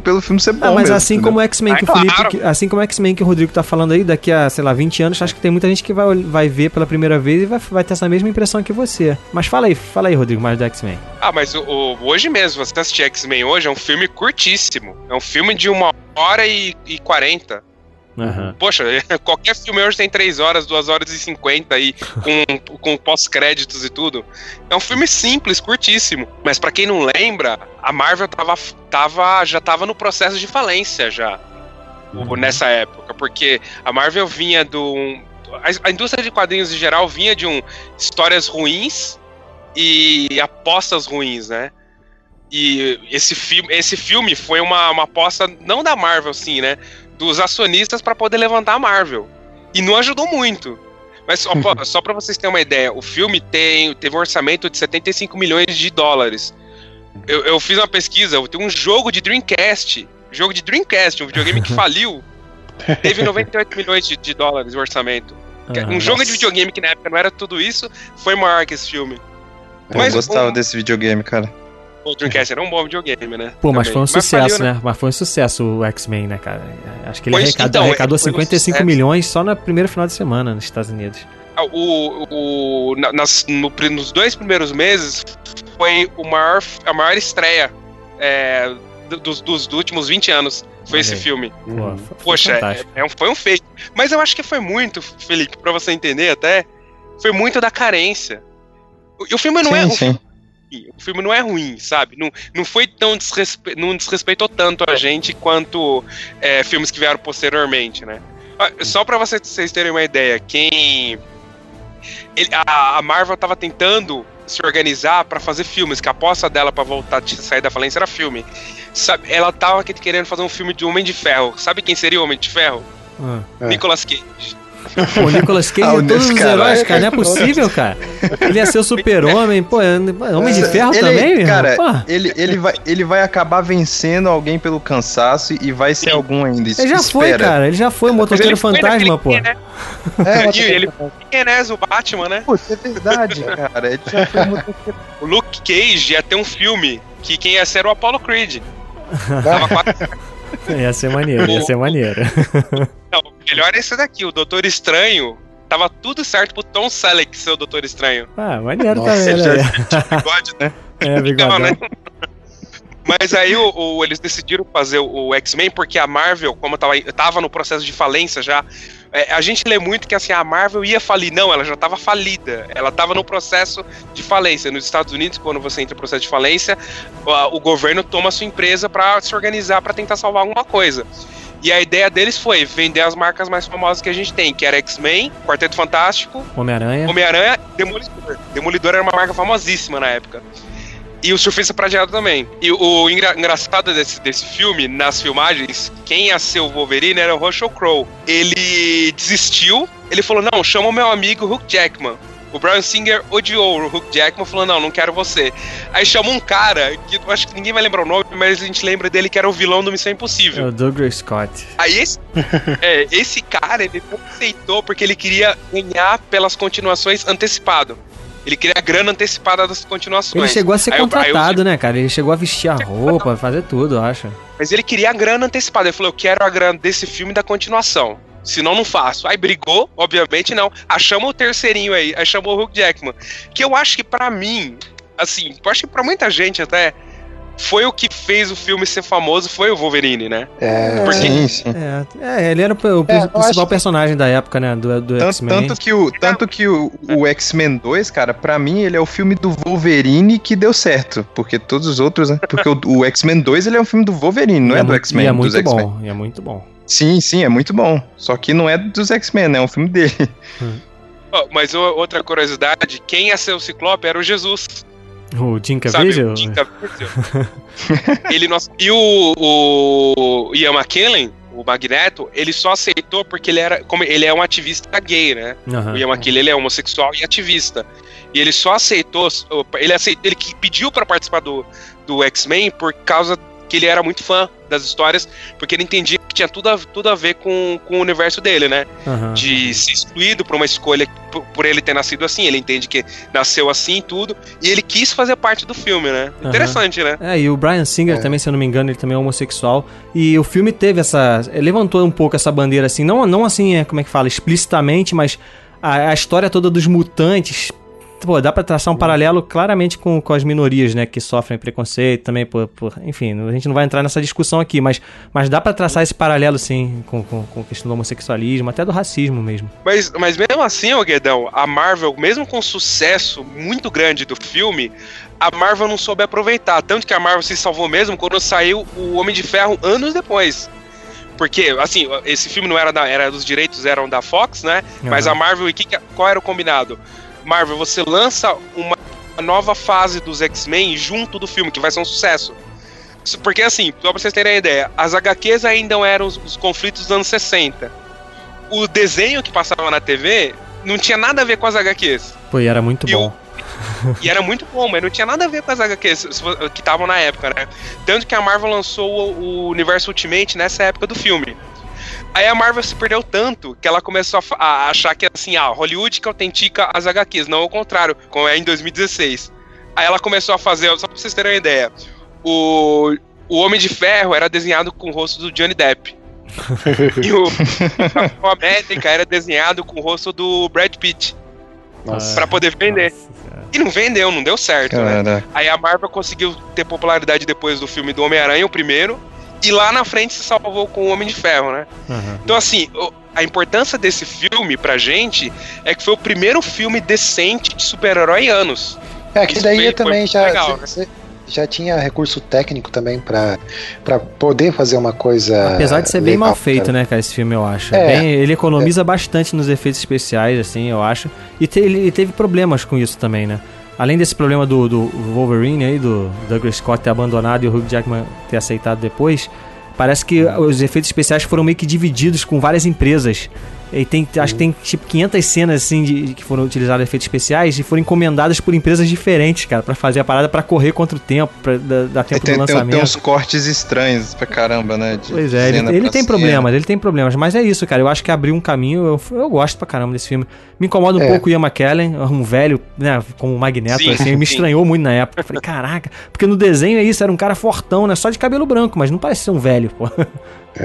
pelo filme ser bom. Ah, mas mesmo, assim entendeu? como o X-Men que o Ah, Felipe, claro. que- assim como o X-Men que o Rodrigo tá falando aí, daqui a, sei lá, 20 anos, acho que tem muita gente que vai, vai ver pela primeira vez e vai, vai ter essa mesma impressão que você. Mas fala aí, fala aí, Rodrigo, mais do X-Men. Ah, mas o, o- hoje mesmo, você assistir X-Men hoje, é um filme curtíssimo. É um filme de uma hora e, e 40. Aham. Poxa, [LAUGHS] qualquer filme hoje tem 3 horas, 2 horas e 50 aí, com, [LAUGHS] com pós-créditos e tudo. É um filme simples, curtíssimo. Mas pra quem não lembra, a Marvel tava, tava, já tava no processo de falência já. o- Nessa época. Porque a Marvel vinha do. A, a indústria de quadrinhos em geral vinha de um histórias ruins e apostas ruins, né? E esse filme, esse filme foi uma, uma aposta, não da Marvel, sim, né? Dos acionistas para poder levantar a Marvel. E não ajudou muito. Mas só, pra- [LAUGHS] só para vocês terem uma ideia, o filme tem, teve um orçamento de 75 milhões de dólares. Eu, eu fiz uma pesquisa, tem um jogo de Dreamcast, jogo de Dreamcast, um videogame que [LAUGHS] faliu, teve 98 milhões de, de dólares o orçamento. Aham. um jogo de videogame que na época não era tudo isso, foi maior que esse filme. Eu Mas gostava o- desse videogame, cara. O Dreamcast era um bom videogame, né? Pô, mas Também. foi um sucesso, faliu, né? Mas foi um sucesso o X-Men, né, cara? Acho que ele Pois, arrecadou, então, arrecadou foi um 55 sucesso. milhões só na primeira final de semana nos Estados Unidos. Ah, O, o, na- nas, no nos dois primeiros meses foi o maior, a maior estreia é, do- dos, dos últimos 20 anos. Foi Olha esse aí. filme. Pô, foi- foi Poxa, é, fantástico. é um- foi um feito. Mas eu acho que foi muito, Felipe, pra você entender até, foi muito da carência. O- E o filme não é. sim, o sim. o filme não é ruim, sabe? Não, não foi tão desrespe... não desrespeitou tanto a gente quanto é, filmes que vieram posteriormente, né? Ah, Só pra vocês, terem uma ideia, quem ele- a, a Marvel tava tentando se organizar pra fazer filmes, que a aposta dela pra voltar a sair da falência era filme. Sabe, ela tava que- querendo fazer um filme de Homem de Ferro. Sabe quem seria o Homem de Ferro? Ah. É. Nicolas Cage. Pô, o Nicolas Cage [LAUGHS] Ah, o é todos os heróis, é. cara. Não é possível, cara. Ele ia ser o super-homem. Pô, é- Homem de Ferro Ele- também, Cara, irmão? Pô. ele, ele, vai, ele vai acabar vencendo alguém pelo cansaço e vai ser algum ainda. Ele já foi, Espera. cara. Ele já foi o motoqueiro Ele foi fantasma, pô. naquele- né? É, E ele Inês, o Batman, né? Putz, é verdade, cara. Ele já foi motoqueiro. O Luke Cage ia ter um filme que quem ia ser era o Apollo Creed. Tava quase [LAUGHS] Ia ser maneiro, ia ser maneiro. [LAUGHS] Não, o melhor é esse daqui, o Doutor Estranho. Tava tudo certo pro Tom Selleck ser o Doutor Estranho. Ah, maneiro Nossa, também, já- né? Bigode, né? [LAUGHS] É, Não, bigodão. né? Mas aí o, o- eles decidiram fazer o, o X-Men porque a Marvel, como tava, tava no processo de falência já, é, a gente lê muito que assim, a Marvel ia falir. Não, ela já tava falida. Ela tava no processo de falência. Nos Estados Unidos, quando você entra no processo de falência, o, o governo toma a sua empresa para se organizar para tentar salvar alguma coisa. E a ideia deles foi vender as marcas mais famosas que a gente tem, que era X-Men, Quarteto Fantástico, Homem-Aranha. Homem-Aranha, Demolidor. Demolidor era uma marca famosíssima na época. E o Surfista Prateado também. E o engra- engraçado desse, desse filme, nas filmagens, quem ia ser o Wolverine era o Russell Crowe. Ele desistiu, ele falou, não, chama o meu amigo Hugh Jackman. O Brian Singer odiou o Hugh Jackman, falou, não, não quero você. Aí chamou um cara, que eu acho que ninguém vai lembrar o nome, mas a gente lembra dele que era o vilão do Missão É Impossível. o Douglas Scott. Aí esse, é, esse cara, ele não aceitou porque ele queria ganhar pelas continuações antecipado. Ele queria a grana antecipada das continuações. Ele chegou a ser Aí eu- aí eu- contratado, né, cara? Ele chegou a vestir a roupa, fazer tudo, eu acho. Mas ele queria a grana antecipada. Ele falou: Eu quero a grana desse filme da continuação. Senão não faço. Aí brigou, obviamente não. Achamos o terceirinho aí, aí chamou o Hugh Jackman. Que eu acho que pra mim, assim, eu acho que pra muita gente até, foi o que fez o filme ser famoso, foi o Wolverine, né? É, Porque- Sim, sim. É, é, ele era o, o É, principal acho que- personagem da época, né? Do, do Tanto, X-Men. tanto que, o, tanto que o, o X-Men 2, cara, pra mim ele é o filme do Wolverine que deu certo. Porque todos os outros, né? Porque o, o X-Men 2 ele é um filme do Wolverine, não E é, do X-Men. E é muito bom, e é muito bom. Sim, sim, é muito bom. Só que não é dos X-Men, né? É um filme dele. Ó, mas o- outra curiosidade: quem ia ser o Ciclope era o Jesus. O Jim Caviezel? o Jim Caviezel. [LAUGHS] ele não, e o, o Ian McKellen, o Magneto, ele só aceitou porque ele era, como ele é um ativista gay, né? Aham. O Ian McKellen ele é homossexual e ativista. E ele só aceitou, ele aceitou, ele pediu pra participar do, do X-Men por causa que ele era muito fã das histórias, porque ele entendia que tinha tudo a, tudo a ver com, com o universo dele, né? Aham. de ser excluído por uma escolha por, por ele ter nascido assim, ele entende que nasceu assim e tudo, e ele quis fazer parte do filme, né? Aham. Interessante, né? É, e o Brian Singer É. também, se eu não me engano, ele também é homossexual. E o filme teve essa. levantou um pouco essa bandeira assim, não, não assim, é, como é que fala, explicitamente, mas a, a história toda dos mutantes. Pô, dá pra traçar um paralelo claramente com, com as minorias, né, que sofrem preconceito também por, por- Enfim, a gente não vai entrar nessa discussão aqui, mas, mas dá pra traçar esse paralelo, sim, com, com, com a questão do homossexualismo, até do racismo mesmo. Mas, mas mesmo assim, Guedão, a Marvel, mesmo com o sucesso muito grande do filme, a Marvel não soube aproveitar. Tanto que a Marvel se salvou mesmo quando saiu o Homem de Ferro anos depois. Porque, assim, esse filme não era da. Era dos direitos eram da Fox, né? Mas a. Marvel, e que- qual era o combinado? Marvel, você lança uma nova fase dos X-Men junto do filme, que vai ser um sucesso. Porque, assim, só pra vocês terem a ideia, as HQs ainda eram os, os conflitos dos anos 60. O desenho que passava na TV não tinha nada a ver com as HQs. Pô, e era muito E o- bom. [LAUGHS] E era muito bom, mas não tinha nada a ver com as HQs que estavam na época, né? Tanto que a Marvel lançou o, o Universo Ultimate nessa época do filme. Aí a Marvel se perdeu tanto que ela começou a, achar que assim, ah, Hollywood que autentica as HQs, não ao contrário, como é em 2016. Aí ela começou a fazer, só pra vocês terem uma ideia, o, o Homem de Ferro era desenhado com o rosto do Johnny Depp. [LAUGHS] e o Capitão América era desenhado com o rosto do Brad Pitt, Nossa. pra poder vender. Nossa. E não vendeu, não deu certo, né? Aí a Marvel conseguiu ter popularidade depois do filme do Homem-Aranha, o primeiro, e lá na frente se salvou com o Homem de Ferro, né? Aham. Então, assim, a importância desse filme pra gente é que foi o primeiro filme decente de super-herói em anos. É, que Isso daí foi- também foi já, legal, né? já tinha recurso técnico também pra, pra poder fazer uma coisa. Apesar de ser bem legal, mal feito, cara. né, cara, esse filme, eu acho. É. Bem- ele economiza bastante nos efeitos especiais, assim, eu acho. E te- ele teve problemas com isso também, né? Além desse problema do, do Wolverine aí, do Douglas Scott ter abandonado e o Hugh Jackman ter aceitado depois, parece que os efeitos especiais foram meio que divididos com várias empresas. E tem, acho que tem tipo 500 cenas assim de, de que foram utilizadas efeitos especiais e foram encomendadas por empresas diferentes, cara, pra fazer a parada pra correr contra o tempo, pra dar, dar tempo tem, do tem, lançamento. tem uns cortes estranhos pra caramba, né? de Pois é, ele, cena ele tem cena. problemas, ele tem problemas, mas é isso, cara. Eu acho que abriu um caminho. Eu, eu gosto pra caramba desse filme. Me incomoda um É. pouco o Ian McKellen, um velho, né, como o Magneto, Sim, assim, [LAUGHS] me sim. estranhou muito na época. Eu falei, caraca, porque no desenho é isso, era um cara fortão, né, só de cabelo branco, mas não parece ser um velho, pô. [LAUGHS]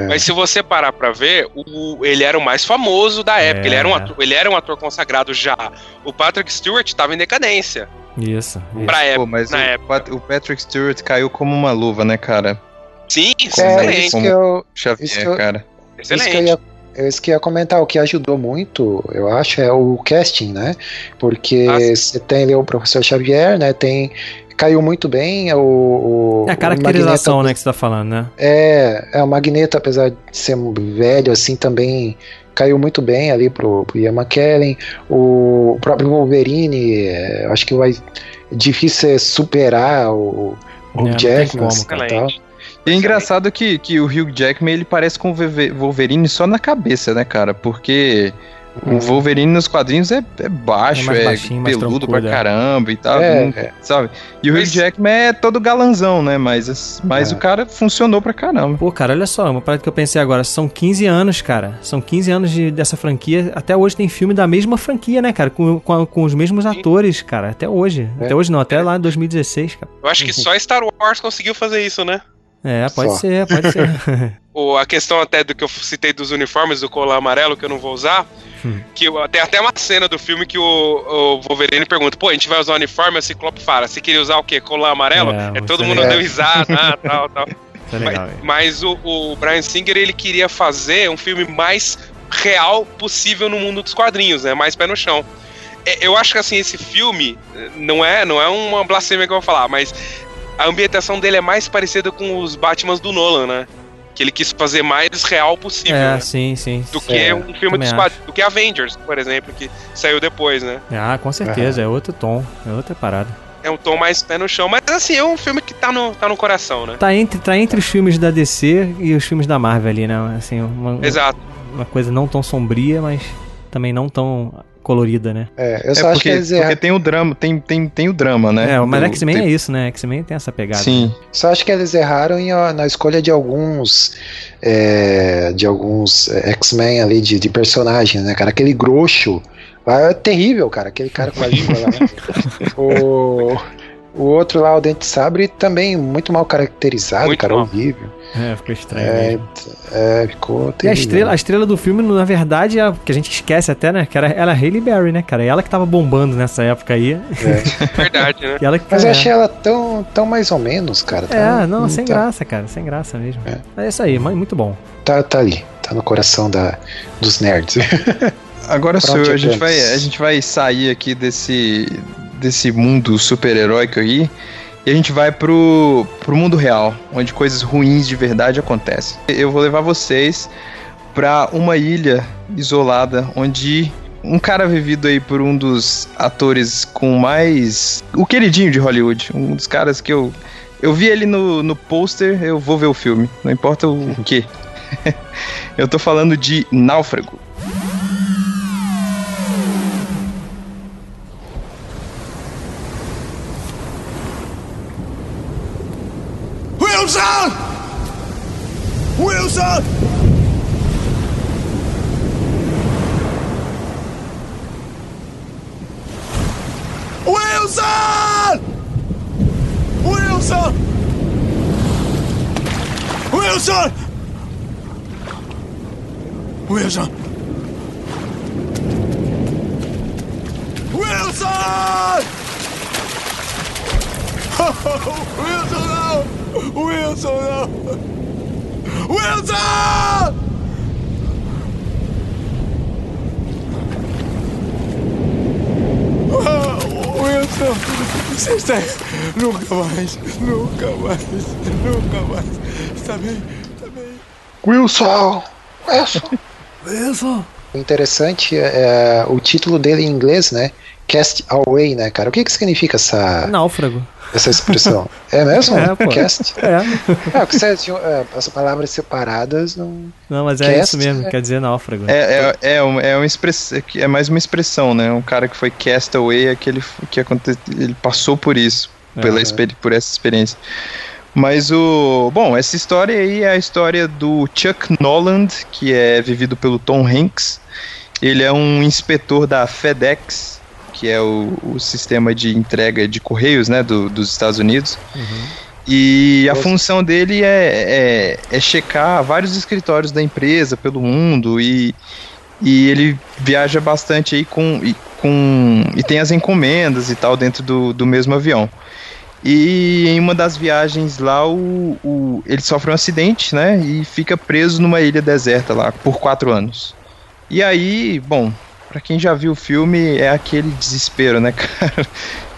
Mas se você parar pra ver, o, ele era o mais famoso da época. É. Ele, era um ator, ele era um ator consagrado já. O Patrick Stewart tava em decadência Isso. isso. pra época, Pô, mas na o, época. O Patrick Stewart caiu como uma luva, né, cara? Sim, É, excelente. isso que eu, Xavier, Isso que eu- cara. isso que eu Excelente. ia, é eu ia comentar, o que ajudou muito, eu acho, é o casting, né? Porque Ah, você tem ali o professor Xavier, né? Tem. Caiu muito bem o. o É a o caracterização, Magneto- né, que você tá falando, né? É, é, o Magneto, apesar de ser velho, assim, também caiu muito bem ali pro, pro Ian McKellen. O próprio Wolverine, é, acho que vai difícil é superar o, o É, Jackman assim, e tal. E é engraçado que, que o Hugh Jackman ele parece com o Wolverine só na cabeça, né, cara? Porque o Hum. Wolverine nos quadrinhos é, é baixo, É mais é, baixinho, mais peludo pra é. caramba e tal, É, não- é. sabe? E o Hugh Mas- Jackman é todo galanzão, né? Mas, mas É. o cara funcionou pra caramba. Pô, cara, olha só, uma parada que eu pensei agora. São 15 anos, cara. São 15 anos de- dessa franquia. Até hoje tem filme da mesma franquia, né, cara? Com, com, com os mesmos atores, cara. Até hoje. É. Até hoje não, até lá em 2016, cara. Eu acho que só Star Wars conseguiu fazer isso, né? É, pode Só. ser, pode ser. [LAUGHS] O, a questão até do que eu citei dos uniformes do colar amarelo, que eu não vou usar, Hum. que tem até uma cena do filme que o, o Wolverine pergunta, pô, a gente vai usar uniforme, a Ciclope fala, você queria usar o quê? Colar amarelo? É, É, todo isso mundo é- deu risada, ah, tal, tal. [LAUGHS] É legal, mas mas o, o Brian Singer, ele queria fazer um filme mais real possível no mundo dos quadrinhos, né? Mais pé no chão. É, Eu acho que assim, esse filme eh, não é, não é uma blasfêmia que eu vou falar, mas a ambientação dele é mais parecida com os Batmans do Nolan, né? Que ele quis fazer mais real possível, É, né? sim, sim. Do que É, um filme também dos acho. quadrinhos, do que Avengers, por exemplo, que saiu depois, né? Ah, com certeza, é outro tom, é outra parada. É um tom mais pé no chão, mas assim, é um filme que tá no, tá no coração, né? Tá entre, tá entre os filmes da DC e os filmes da Marvel ali, né? Assim, uma, Exato. uma coisa não tão sombria, mas também não tão colorida, né? É, eu É só acho que porque, eles porque erraram. tem o drama, tem, tem, tem o drama, né? É, mas X-Men tem- é isso, né? X-Men tem essa pegada. Sim. Só acho que eles erraram em, ó, na escolha de alguns é, de alguns é, X-Men ali de, de personagens, né, cara? Aquele grosso lá é terrível, cara. Aquele cara com a língua lá. [LAUGHS] o, o outro lá, o Dente Sabre, também muito mal caracterizado, Muito cara, mal. horrível. É, ficou estranho. É, mesmo. é, ficou E a terrível. estrela, a estrela do filme, na verdade, é, que a gente esquece até, né? Que era, era a Hailey Berry, né, cara? Ela que tava bombando nessa época aí. É. [LAUGHS] Verdade, né? Ela que Mas eu é. achei ela tão, tão mais ou menos, cara. Tá, É, não, sem tá, graça, cara. Sem graça mesmo. É. É, isso aí, mas muito bom. Tá, tá ali, tá no coração da, dos nerds. Agora sou eu, a gente, vai, a gente vai sair aqui desse, desse mundo super-heróico aí e a gente vai pro, pro mundo real, onde coisas ruins de verdade acontecem. Eu vou levar vocês pra uma ilha isolada onde um cara vivido aí por um dos atores com mais. o queridinho de Hollywood, um dos caras que eu. Eu vi ele no, no pôster, eu vou ver o filme, não importa o, o [LAUGHS] quê. [LAUGHS] eu tô falando de Náufrago. Wilson! Wilson! [LAUGHS] Wilson, não! Wilson, não! Wilson! Ah, Wilson, você está aí? Nunca mais, nunca mais, nunca mais. Está bem? Está bem? Wilson! Wilson! Wilson! O interessante é, é o título dele em inglês, né? Cast Away, né, cara? O que que significa essa, Náufrago. essa expressão? É mesmo? [LAUGHS] É, pô. Cast? É. É, é, as palavras separadas não. Não, mas é Cast, isso mesmo, é. quer dizer náufrago. É, é, é, um- é, uma express, é mais uma expressão, né? Um cara que foi castaway, é que ele, que aconte, ele passou por isso, pela É. por essa experiência. Mas o. Bom, essa história aí é a história do Chuck Noland, que é vivido pelo Tom Hanks. Ele é um inspetor da FedEx, que é o, o sistema de entrega de correios, né, do- dos Estados Unidos. E a função dele é, é, é checar vários escritórios da empresa pelo mundo e, e ele viaja bastante aí com e, com e tem as encomendas e tal dentro do, do mesmo avião. E em uma das viagens lá, o, o- ele sofre um acidente, né? E fica preso numa ilha deserta lá por quatro anos. E aí, bom, pra quem já viu o filme, é aquele desespero, né, [LAUGHS] cara?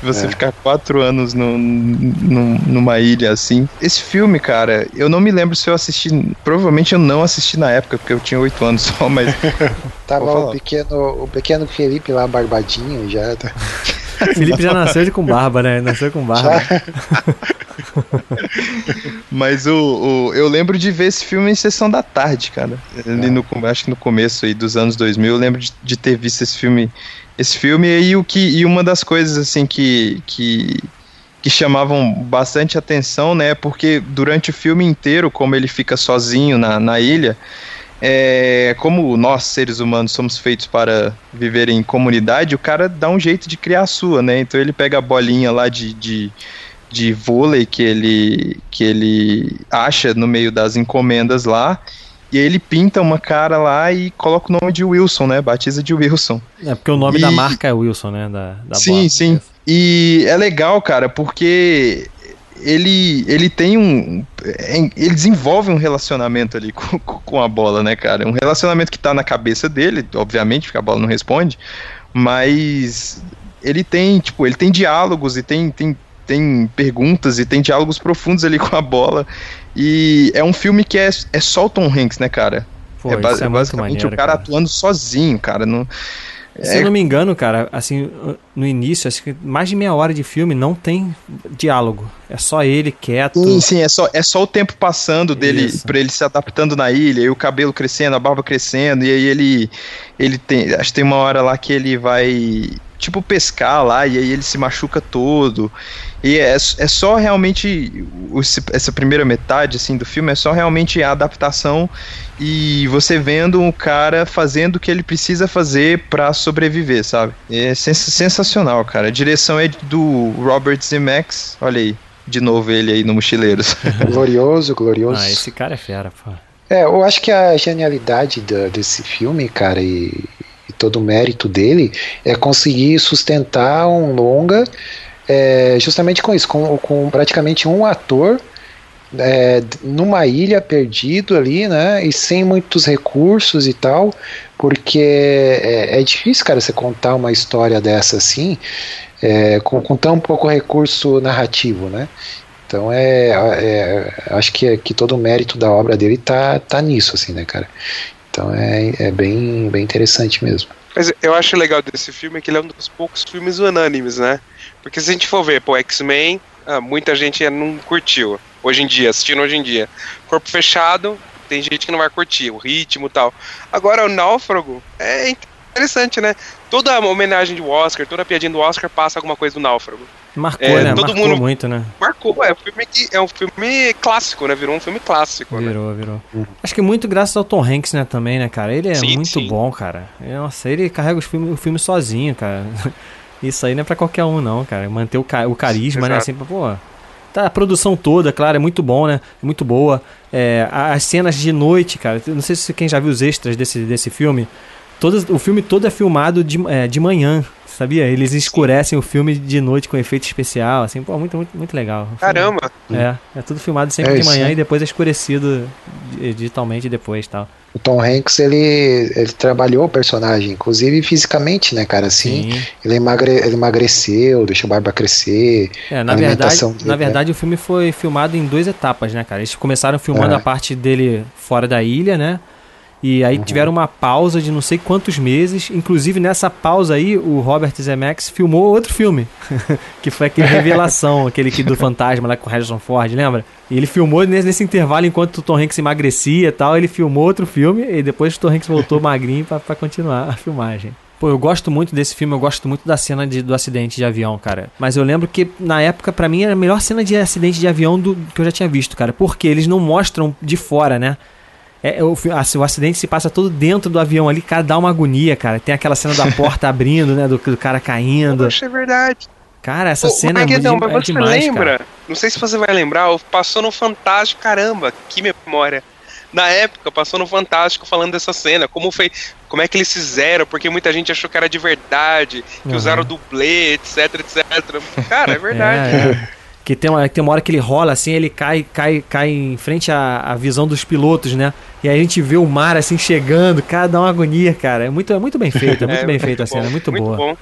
Você É. ficar quatro anos no, num- numa ilha assim. Esse filme, cara, eu não me lembro se eu assisti. Provavelmente eu não assisti na época, porque eu tinha oito anos só, mas. [LAUGHS] Tava o pequeno, o pequeno Felipe lá, barbadinho, já. [LAUGHS] [LAUGHS] Felipe já nasceu com barba, né? Nasceu com barba. [LAUGHS] Mas o, o- eu lembro de ver esse filme em sessão da tarde, cara. Ali no, com- acho que no começo aí dos anos 2000, eu lembro de, de ter visto esse filme. Esse filme e o que e uma das coisas assim que que que chamavam bastante atenção, né? Porque durante o filme inteiro, como ele fica sozinho na, na ilha, é, como nós, seres humanos, somos feitos para viver em comunidade, o cara dá um jeito de criar a sua, né? Então ele pega a bolinha lá de, de, de vôlei que ele, que ele acha no meio das encomendas lá, e aí ele pinta uma cara lá e coloca o nome de Wilson, né? Batiza de Wilson. É porque o nome E- da marca é Wilson, né? Da, da sim, bola. sim. E é legal, cara, porque ele, ele tem um. é, Ele desenvolve um relacionamento ali [LAUGHS] com, com a bola, né, cara? Um relacionamento que tá na cabeça dele, obviamente, porque a bola não responde, mas ele tem, tipo, ele tem diálogos e tem, tem, tem perguntas e tem diálogos profundos ali [LAUGHS] com a bola. E é um filme que é, é só o Tom Hanks, né, cara? Pô, é, ba- é muito basicamente maneiro, o cara, cara. atuando sozinho, cara. Não, Se eu não me engano, cara, assim, no início, acho que mais de meia hora de filme não tem diálogo. É só ele quieto. Sim, sim, é só, é só o tempo passando dele Isso. pra ele se adaptando na ilha, e o cabelo crescendo, a barba crescendo, e aí ele. ele tem. Acho que tem uma hora lá que ele vai. Tipo, pescar lá, e aí ele se machuca todo. E é, é só realmente. Essa primeira metade assim, do filme é só realmente a adaptação e você vendo o cara fazendo o que ele precisa fazer pra sobreviver, sabe? É sens sensacional, cara. A direção é do Robert Zemeckis. Olha aí, de novo ele aí no Mochileiros. [LAUGHS] Glorioso, glorioso. Ah, esse cara é fera, pô. É, eu acho que a genialidade da- desse filme, cara, e, e todo o mérito dele é conseguir sustentar um longa é, justamente com isso, com, com praticamente um ator é, numa ilha perdido ali, né, e sem muitos recursos e tal, porque é, é difícil, cara, você contar uma história dessa assim, é, com, com tão pouco recurso narrativo, né? Então é, é- acho que, que todo o mérito da obra dele tá, tá nisso, assim, né, cara? Então é, é bem, bem interessante mesmo. Mas eu acho legal desse filme que ele é um dos poucos filmes unânimes, né? Porque se a gente for ver, pô, X-Men, ah, muita gente não curtiu. Hoje em dia, assistindo hoje em dia. Corpo Fechado, tem gente que não vai curtir, o ritmo e tal. Agora, o Náufrago é interessante, né? Toda homenagem do Oscar, toda piadinha do Oscar passa alguma coisa do Náufrago. Marcou, É, né? todo Marcou mundo- muito, né? Marcou, é um filme, que, é um filme clássico, né? Virou um filme clássico, né? Virou, virou. Acho que muito graças ao Tom Hanks, né, também, né, cara? Ele é Sim, muito sim. bom, cara. Nossa, ele carrega os filme, o filme sozinho, cara. [LAUGHS] Isso aí não é pra qualquer um, não, cara. Manter o, ca- o carisma, né? Exato. Assim, pô. Tá, a produção toda, claro, é muito bom, né? Muito boa. É, as cenas de noite, cara. Não sei se quem já viu os extras desse, desse filme. Todas, o filme todo é filmado de, é, de manhã, sabia? Eles escurecem o filme de noite com efeito especial, assim, pô, muito, muito, muito legal. Caramba! É, é tudo filmado sempre É, de manhã e depois é escurecido di- digitalmente depois e tal. O Tom Hanks, ele, ele trabalhou o personagem, inclusive fisicamente, né, cara? Assim, Sim. ele, emagre, ele emagreceu, deixou a barba crescer. É, na verdade, alimentação dele, na né? verdade o filme foi filmado em duas etapas, né, cara? Eles começaram filmando É. a parte dele fora da ilha, né? E aí tiveram uma pausa de não sei quantos meses. Inclusive, nessa pausa aí, o Robert Zemeckis filmou outro filme. [LAUGHS] que foi aquele Revelação, [LAUGHS] aquele que do fantasma lá com o Harrison Ford, lembra? E ele filmou nesse, nesse intervalo, enquanto o Tom Hanks emagrecia e tal, ele filmou outro filme e depois o Tom Hanks voltou [LAUGHS] magrinho pra, pra continuar a filmagem. Pô, eu gosto muito desse filme, eu gosto muito da cena de- do acidente de avião, cara. Mas eu lembro que, na época, pra mim, era a melhor cena de acidente de avião do, que eu já tinha visto, cara. Porque eles não mostram de fora, né? É, é, o, a- o acidente se passa todo dentro do avião ali, cara, dá uma agonia, cara. Tem aquela cena da porta [LAUGHS] abrindo, né? Do, do cara caindo. Poxa, é verdade. Cara, essa Ô, cena é, Maguedão, muito, é mas você demais, lembra? cara. Não sei se você vai lembrar, passou no Fantástico, caramba, que memória. Na época, passou no Fantástico falando dessa cena, como foi, como é que eles fizeram, porque muita gente achou que era de verdade, que Uhum. usaram dublê, etc, etc. Cara, é [LAUGHS] verdade. É, é. Que tem uma, tem uma hora que ele rola assim, ele cai, cai, cai em frente à, à visão dos pilotos, né? E aí a gente vê o mar assim chegando, cara, dá uma agonia, cara. É muito, é muito bem feito, é muito É, bem muito feita a bom, cena, é muito, muito boa. bom.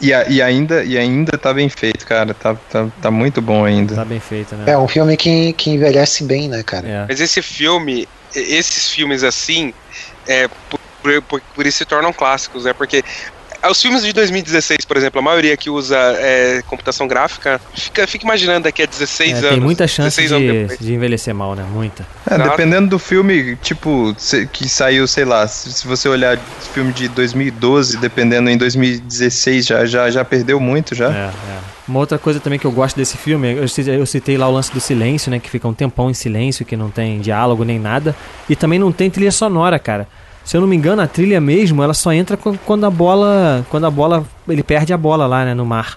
E, a- e ainda, e ainda tá bem feito, cara. Tá, tá, tá muito bom ainda. Tá bem feita, né? É um filme que, que envelhece bem, né, cara? É. Mas esse filme, esses filmes assim, é, por, por, por- por isso se tornam clássicos, é porque os filmes de 2016, por exemplo, a maioria que usa é, computação gráfica, fica, fica imaginando daqui a 16 É, anos. tem muita chance 16 anos de, de envelhecer mal, né? Muita. É, dependendo do filme, tipo, que saiu, sei lá, se, se você olhar filme de 2012, dependendo em 2016, já, já, já perdeu muito já. É, é. Uma outra coisa também que eu gosto desse filme, eu citei, eu citei lá o lance do silêncio, né? Que fica um tempão em silêncio, que não tem diálogo nem nada. E também não tem trilha sonora, cara. Se eu não me engano, a trilha mesmo, ela só entra quan- quando a bola. Quando a bola. Ele perde a bola lá, né, no mar.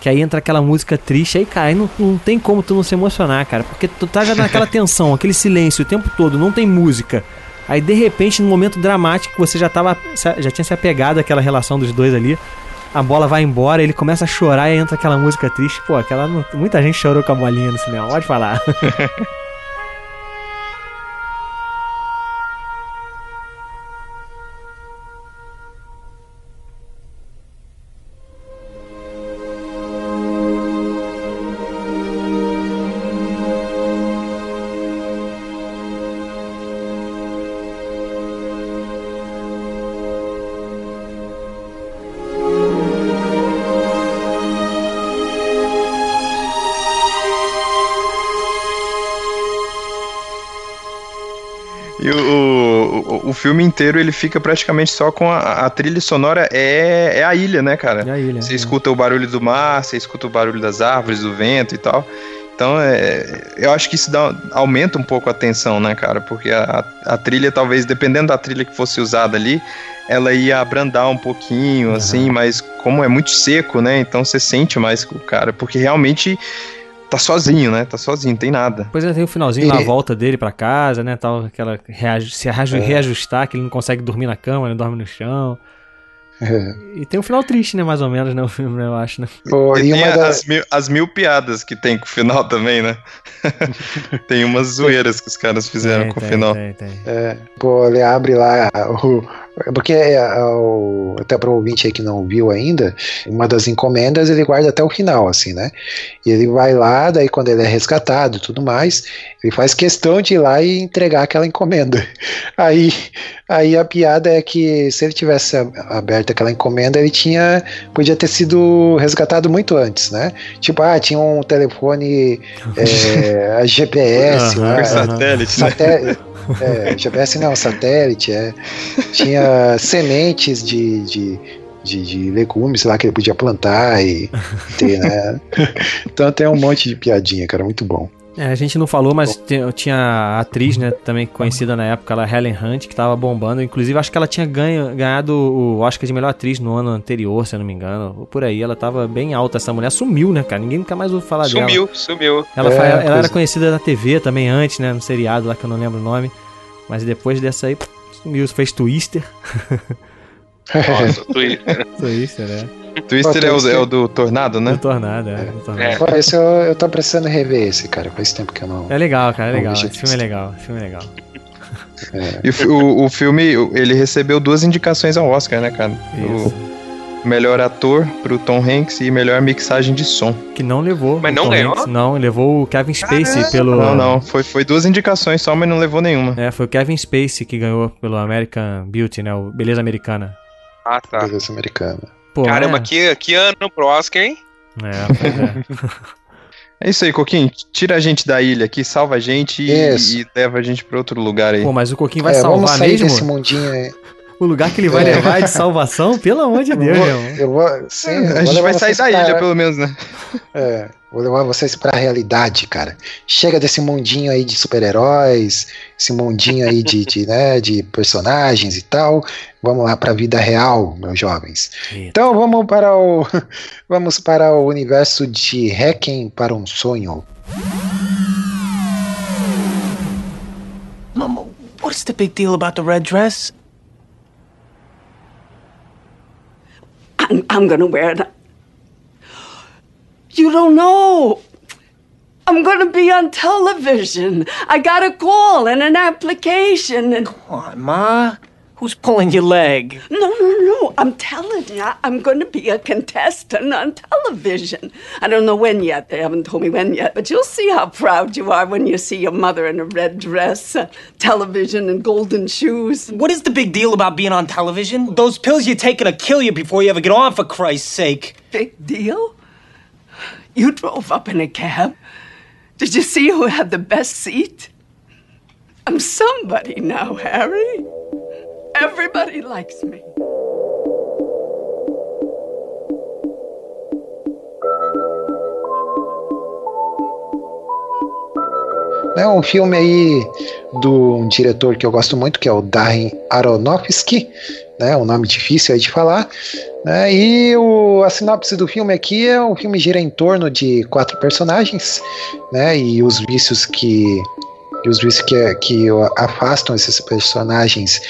Que aí entra aquela música triste, aí, cara, aí não, não tem como tu não se emocionar, cara. Porque tu tá já naquela [LAUGHS] tensão, aquele silêncio o tempo todo, não tem música. Aí de repente, num momento dramático, você já tava. Já tinha se apegado àquela relação dos dois ali. A bola vai embora, ele começa a chorar e entra aquela música triste. Pô, aquela. Muita gente chorou com a bolinha no cinema, pode falar. [LAUGHS] inteiro ele fica praticamente só com a, a trilha sonora é, é a ilha, né, cara? É a ilha. Você escuta o barulho do mar, você escuta o barulho das árvores, do vento e tal. Então, é, eu acho que isso dá, aumenta um pouco a tensão, né, cara? Porque a, a trilha, talvez, dependendo da trilha que fosse usada ali, ela ia abrandar um pouquinho, uhum. assim, mas como é muito seco, né? Então você sente mais o cara, porque realmente tá sozinho, né? Tá sozinho, tem nada. Pois é, tem o finalzinho e... lá, a volta dele para casa, né? Tal, aquela reaj se é. reajustar, que ele não consegue dormir na cama, ele dorme no chão. É. E tem um final triste, né? Mais ou menos, né? O filme, eu acho, né? Pô, e, e tem das... as, mil, as mil piadas que tem com o final também, né? [LAUGHS] tem umas zoeiras que os caras fizeram tem, com tem, o final. Tem, tem. É, pô, ele abre lá o, porque é, é, até para o ouvinte aí que não viu ainda, uma das encomendas ele guarda até o final, assim, né? E ele vai lá, daí quando ele é resgatado e tudo mais, ele faz questão de ir lá e entregar aquela encomenda. [LAUGHS] Aí, aí a piada é que se ele tivesse aberto aquela encomenda, ele tinha podia ter sido resgatado muito antes, né? Tipo, ah, tinha um telefone é, GPS, uhum, lá, satélite, né? É, GPS não, satélite, é. Tinha sementes de, de, de, de, legumes lá que ele podia plantar e ter, né? Então tem um monte de piadinha, cara, muito bom. É, a gente não falou, mas tinha a atriz, né, também conhecida na época, ela Helen Hunt, que tava bombando. Inclusive, acho que ela tinha ganho, ganhado o Oscar de melhor atriz no ano anterior, se eu não me engano. Por aí, ela tava bem alta. Essa mulher sumiu, né, cara? Ninguém nunca mais ouviu falar sumiu, dela. Sumiu, sumiu. Ela, é, ela era conhecida na TV também antes, né, no seriado lá que eu não lembro o nome. Mas depois dessa aí, sumiu. Fez Twister. [LAUGHS] Nossa, Twister. Twister, né? Twister é o, é o, do Tornado, né? Do Tornado, é. é. Do tornado. É. esse eu, eu tô precisando rever esse, cara. Faz tempo que eu não. É legal, cara, é legal. Esse filme é legal. Esse filme é legal. É. E o, o, filme, ele recebeu duas indicações ao Oscar, né, cara? Isso. O melhor ator pro Tom Hanks e melhor mixagem de som. Que não levou. Mas não Tom ganhou? Hanks, não, levou o Kevin Spacey Caramba. pelo. Não, não. Foi, foi duas indicações só, mas não levou nenhuma. É, foi o Kevin Spacey que ganhou pelo American Beauty, né? O Beleza Americana. Ah, tá. Beleza Americana. Pô, Caramba, é. que, que ano pro Oscar, hein? É, é. [LAUGHS] É isso aí, Coquinho. Tira a gente da ilha aqui, salva a gente e, e, leva a gente pra outro lugar aí. Pô, mas o Coquinho vai é, salvar vamos sair mesmo? desse mundinho aí. O lugar que ele vai é. levar é de salvação, pelo amor de Deus, eu vou, eu vou, sim, a gente vai sair da ilha, pelo menos, né? É, vou levar vocês pra realidade, cara. Chega desse mundinho aí de super-heróis, esse mundinho aí de, de, né, de personagens e tal. Vamos lá pra vida real, meus jovens. Eita. Então vamos para o [LAUGHS] vamos para o universo de Hacking para um sonho. Mom, what's the big deal about the red dress? I'm, I'm gonna wear it. You don't know. I'm gonna be on television. I got a call and an application and. Come on, Ma. Who's pulling your leg? No, no, no. I'm telling you, I'm going to be a contestant on television. I don't know when yet. They haven't told me when yet. But you'll see how proud you are when you see your mother in a red dress, uh, television, and golden shoes. What is the big deal about being on television? Those pills you're taking to kill you before you ever get on, for Christ's sake. Big deal? You drove up in a cab. Did you see who had the best seat? I'm somebody now, Harry. Everybody likes me. É um filme aí do um diretor que eu gosto muito, que é o Darren Aronofsky, né, um nome difícil aí de falar, né, e o, a sinopse do filme aqui é o filme gira em torno de quatro personagens, né, e os vícios que e os vícios que, que afastam esses personagens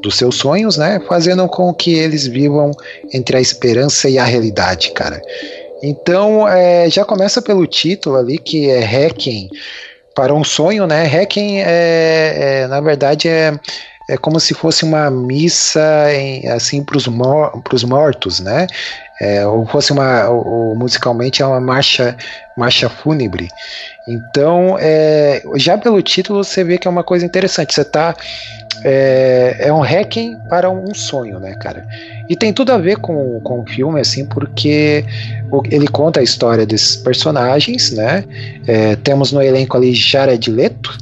dos seus sonhos, né? Fazendo com que eles vivam entre a esperança e a realidade, cara. Então, é, já começa pelo título ali, que é Hacking para um sonho, né? Hacking é, é na verdade, é, é como se fosse uma missa em, assim para os mor mortos, né? É, ou fosse uma, ou, musicalmente é uma marcha, marcha fúnebre. Então, é, já pelo título você vê que é uma coisa interessante. Você está é, é um hacking para um sonho, né, cara? E tem tudo a ver com, com o filme, assim, porque ele conta a história desses personagens, né? É, temos no elenco ali Jared Leto,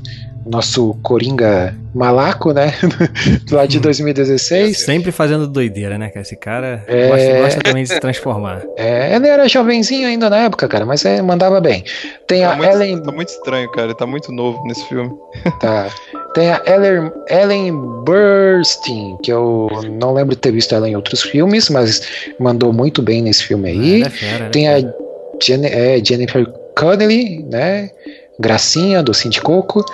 nosso Coringa malaco, né? [LAUGHS] lá de 2016. Sempre fazendo doideira, né, cara? Esse cara É. gosta, gosta também de se transformar. É, ele era jovenzinho ainda na época, cara, mas é, mandava bem. Tem a Tá muito, Ellen. tá muito estranho, cara. Ele tá muito novo nesse filme. [LAUGHS] Tá. Tem a Ellen, Ellen Burstyn, que eu não lembro de ter visto ela em outros filmes, mas mandou muito bem nesse filme aí. Ela é fera, é Tem a Jen- é, Jennifer Connelly, né? Gracinha, docinho de coco.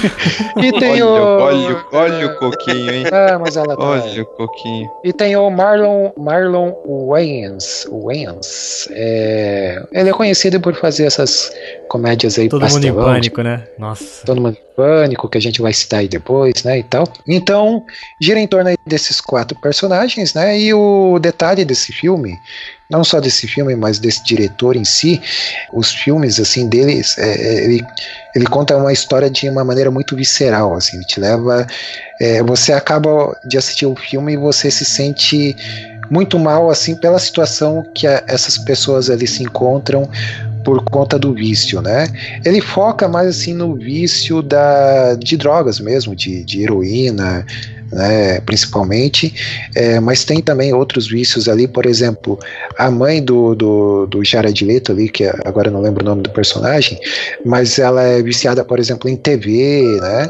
[LAUGHS] e tem olha, o. olha, olha o coquinho, hein? Ah, mas ela tá. Olha o coquinho. E tem o Marlon, Marlon Wayans. Wayans. É, ele é conhecido por fazer essas comédias aí Todo mundo em pastelão, pânico, né? Nossa. Todo mundo em pânico, que a gente vai citar aí depois, né, e tal. Então, gira em torno aí desses quatro personagens, né, e o detalhe desse filme, não só desse filme, mas desse diretor em si, os filmes, assim, deles, é, é, ele, ele conta uma história de uma maneira muito visceral, assim, te leva... é, você acaba de assistir o filme e você se sente muito mal, assim, pela situação que a- essas pessoas ali se encontram por conta do vício, né? Ele foca mais assim no vício da, de drogas mesmo, de, de heroína, né, principalmente, é, mas tem também outros vícios ali, por exemplo, a mãe do, do, do Jared Leto ali, que agora não lembro o nome do personagem, mas ela é viciada, por exemplo, em TV, né,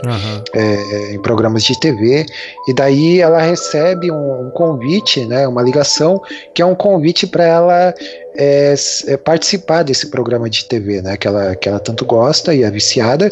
é, em programas de TV, e daí ela recebe um, um convite, né, uma ligação, que é um convite para ela é, é, participar desse programa de TV, né, que ela, que ela tanto gosta e é viciada,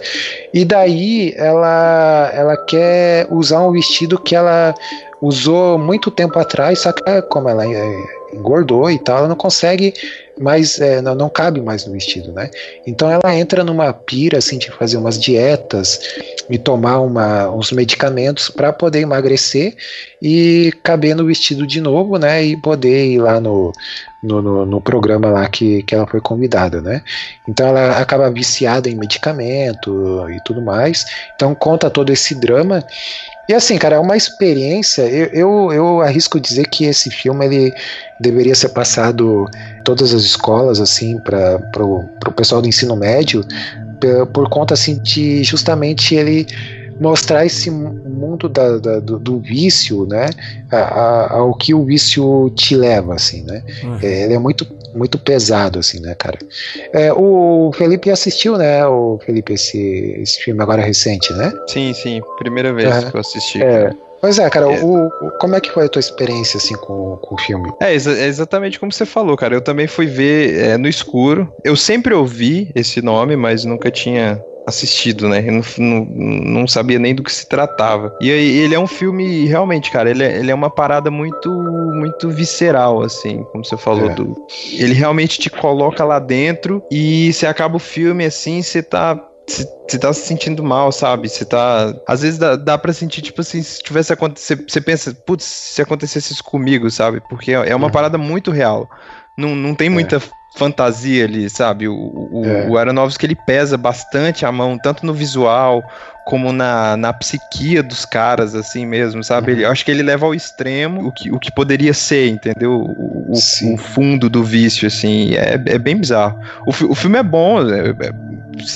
e daí ela, ela quer usar um vestido que ela usou muito tempo atrás, só que é, como ela é, engordou e tal, ela não consegue mais, é, não, não cabe mais no vestido, né? Então ela entra numa pira assim de fazer umas dietas e tomar uma, uns medicamentos para poder emagrecer e caber no vestido de novo, né? E poder ir lá no, no, no, no programa lá que, que ela foi convidada, né? Então ela acaba viciada em medicamento e tudo mais. Então conta todo esse drama. E assim, cara, é uma experiência. Eu, eu, eu arrisco dizer que esse filme ele deveria ser passado em todas as escolas, assim, para o pessoal do ensino médio, pe- por conta assim de justamente ele mostrar esse mundo da, da- do, do vício, né, a- a- ao que o vício te leva, assim, né. É, ele é muito muito pesado, assim, né, cara. É, o Felipe assistiu, né, o Felipe esse, esse filme agora recente, né? Sim, sim. Primeira vez Aham. que eu assisti. É. Pois é, cara, O, o- como é que foi a tua experiência, assim, com, com o filme? É, exa- é exatamente como você falou, cara. Eu também fui ver é, no escuro. Eu sempre ouvi esse nome, mas nunca tinha assistido, né? Eu não, não, não sabia nem do que se tratava. E aí, ele é um filme, realmente, cara, ele é, ele é uma parada muito muito visceral, assim, como você falou. É. Do, ele realmente te coloca lá dentro e você acaba o filme, assim, você tá você tá se sentindo mal, sabe? Você tá. Às vezes dá, dá pra sentir, tipo assim, se tivesse acontecido. Você pensa, putz, se acontecesse isso comigo, sabe? Porque é uma parada muito real. Não, não tem muita fantasia ali, sabe? O, o, É. o Aronofsky ele pesa bastante a mão, tanto no visual como na, na psiquia dos caras, assim mesmo, sabe? Ele, eu acho que ele leva ao extremo o que, o que poderia ser, entendeu? O, o- o fundo do vício, assim, é, é bem bizarro. O, o filme é bom, é- é-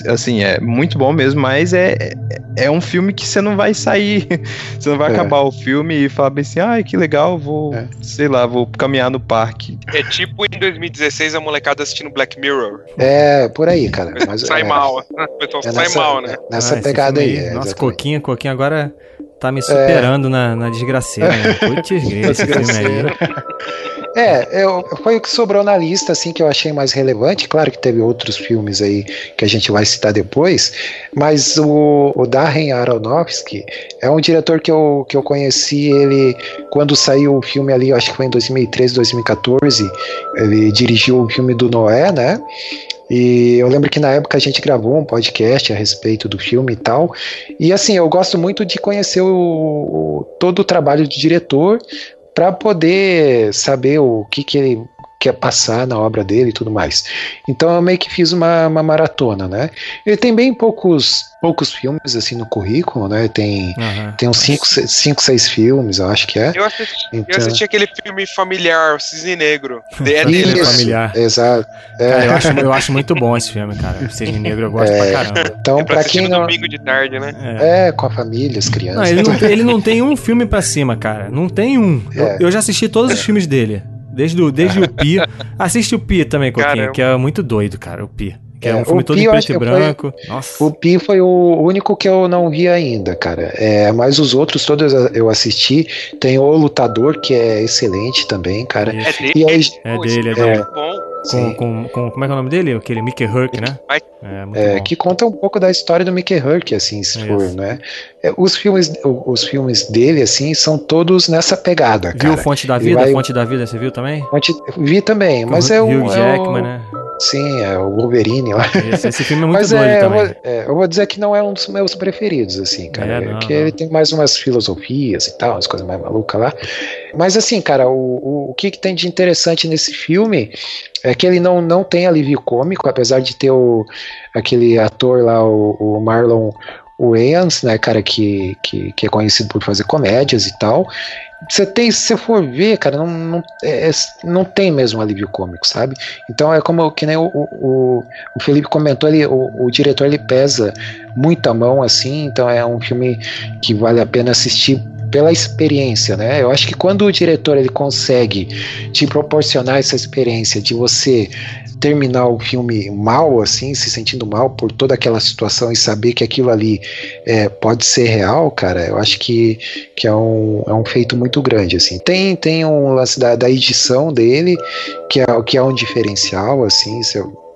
assim, é muito bom mesmo, mas é, é- é um filme que você não vai sair, [LAUGHS] você não vai É. acabar o filme e falar bem assim, ai, que legal, vou, sei lá, vou caminhar no parque. É tipo em 2016 a molecada assistindo Black Mirror. É, por aí, cara. [LAUGHS] Mas, sai é, mal. [LAUGHS] O pessoal é sai nessa- mal, né? Nessa esse pegada filme aí. é, Nossa. Coquinha, Coquinha agora tá me superando na, na desgraceira, né? Putz, esse filme aí. É, eu, foi o que sobrou na lista, assim, que eu achei mais relevante. Claro que teve outros filmes aí que a gente vai citar depois, mas o, o Darren Aronofsky é um diretor que eu, que eu conheci ele quando saiu o filme ali, acho que foi em 2013, 2014. Ele dirigiu o filme do Noé, né? E eu lembro que na época a gente gravou um podcast a respeito do filme e tal. E assim, eu gosto muito de conhecer o, o- todo o trabalho do diretor para poder saber o que, que ele quer passar na obra dele e tudo mais. Então eu meio que fiz uma, uma maratona, né? Ele tem bem poucos poucos filmes assim no currículo, né? Tem Uhum. tem uns 5, 5, 6 filmes, eu acho que é. Eu assisti, eu Então- assisti aquele filme familiar, o Cisne Negro. É dele, Isso, familiar. Exato. É. Cara, eu acho, eu acho muito bom esse filme, cara. Cisne Negro eu gosto É. pra caramba. Então, É pra pra assistir quem no não. domingo de tarde, né? É, com a família, as crianças. Não, ele não, tem- [LAUGHS] ele não tem um filme pra cima, cara. Não tem um. Eu, É. eu já assisti todos os filmes dele. Desde o, desde o Pi. [LAUGHS] Assiste o Pi também, Coquinho, Caramba. que é muito doido, cara, o Pi. Que é, É, um filme o todo Pi em preto e que foi- branco. Nossa. O Pi foi o único que eu não vi ainda, cara. É, mas os outros todos eu assisti. Tem o Lutador, que é excelente também, cara. É dele, E aí, É esse dele, é filme dele. muito bom. Com, sim. com, com- como é que é o nome dele? Aquele Mickey Herc, né? É, muito É, bom. que conta um pouco da história do Mickey Herc, assim, se É for, isso. né? É, os filmes, o- os filmes dele, assim, são todos nessa pegada, Viu cara. Fonte da Vida? vai- Fonte da Vida, você viu também? Fonte- Vi também, mas é o, Hugh é o- Jackman, né? Sim, é o Wolverine lá. Esse, esse filme é muito Mas doido é, eu também. vou, é, eu vou dizer que não é um dos meus preferidos, assim, cara. É, É, não, que não. ele tem mais umas filosofias e tal, umas coisas mais malucas lá. Mas assim, cara, o, o, o que, que tem de interessante nesse filme é que ele não, não tem alívio cômico, apesar de ter o, aquele ator lá, o, o Marlon Wayans, né, cara, que, que, que é conhecido por fazer comédias e tal. Você tem, se você for ver, cara, não, não, é- é- não tem mesmo alívio cômico, sabe? Então é como que nem o, o, o Felipe comentou, ele, o, o diretor ele pesa muita mão assim, então é um filme que vale a pena assistir pela experiência, né? Eu acho que quando o diretor ele consegue te proporcionar essa experiência de você terminar o filme mal, assim, se sentindo mal por toda aquela situação e saber que aquilo ali é, pode ser real, cara, eu acho que, que é, um, é um feito muito grande, assim. Tem, tem um lance da, da edição dele, que é, que é um diferencial, assim,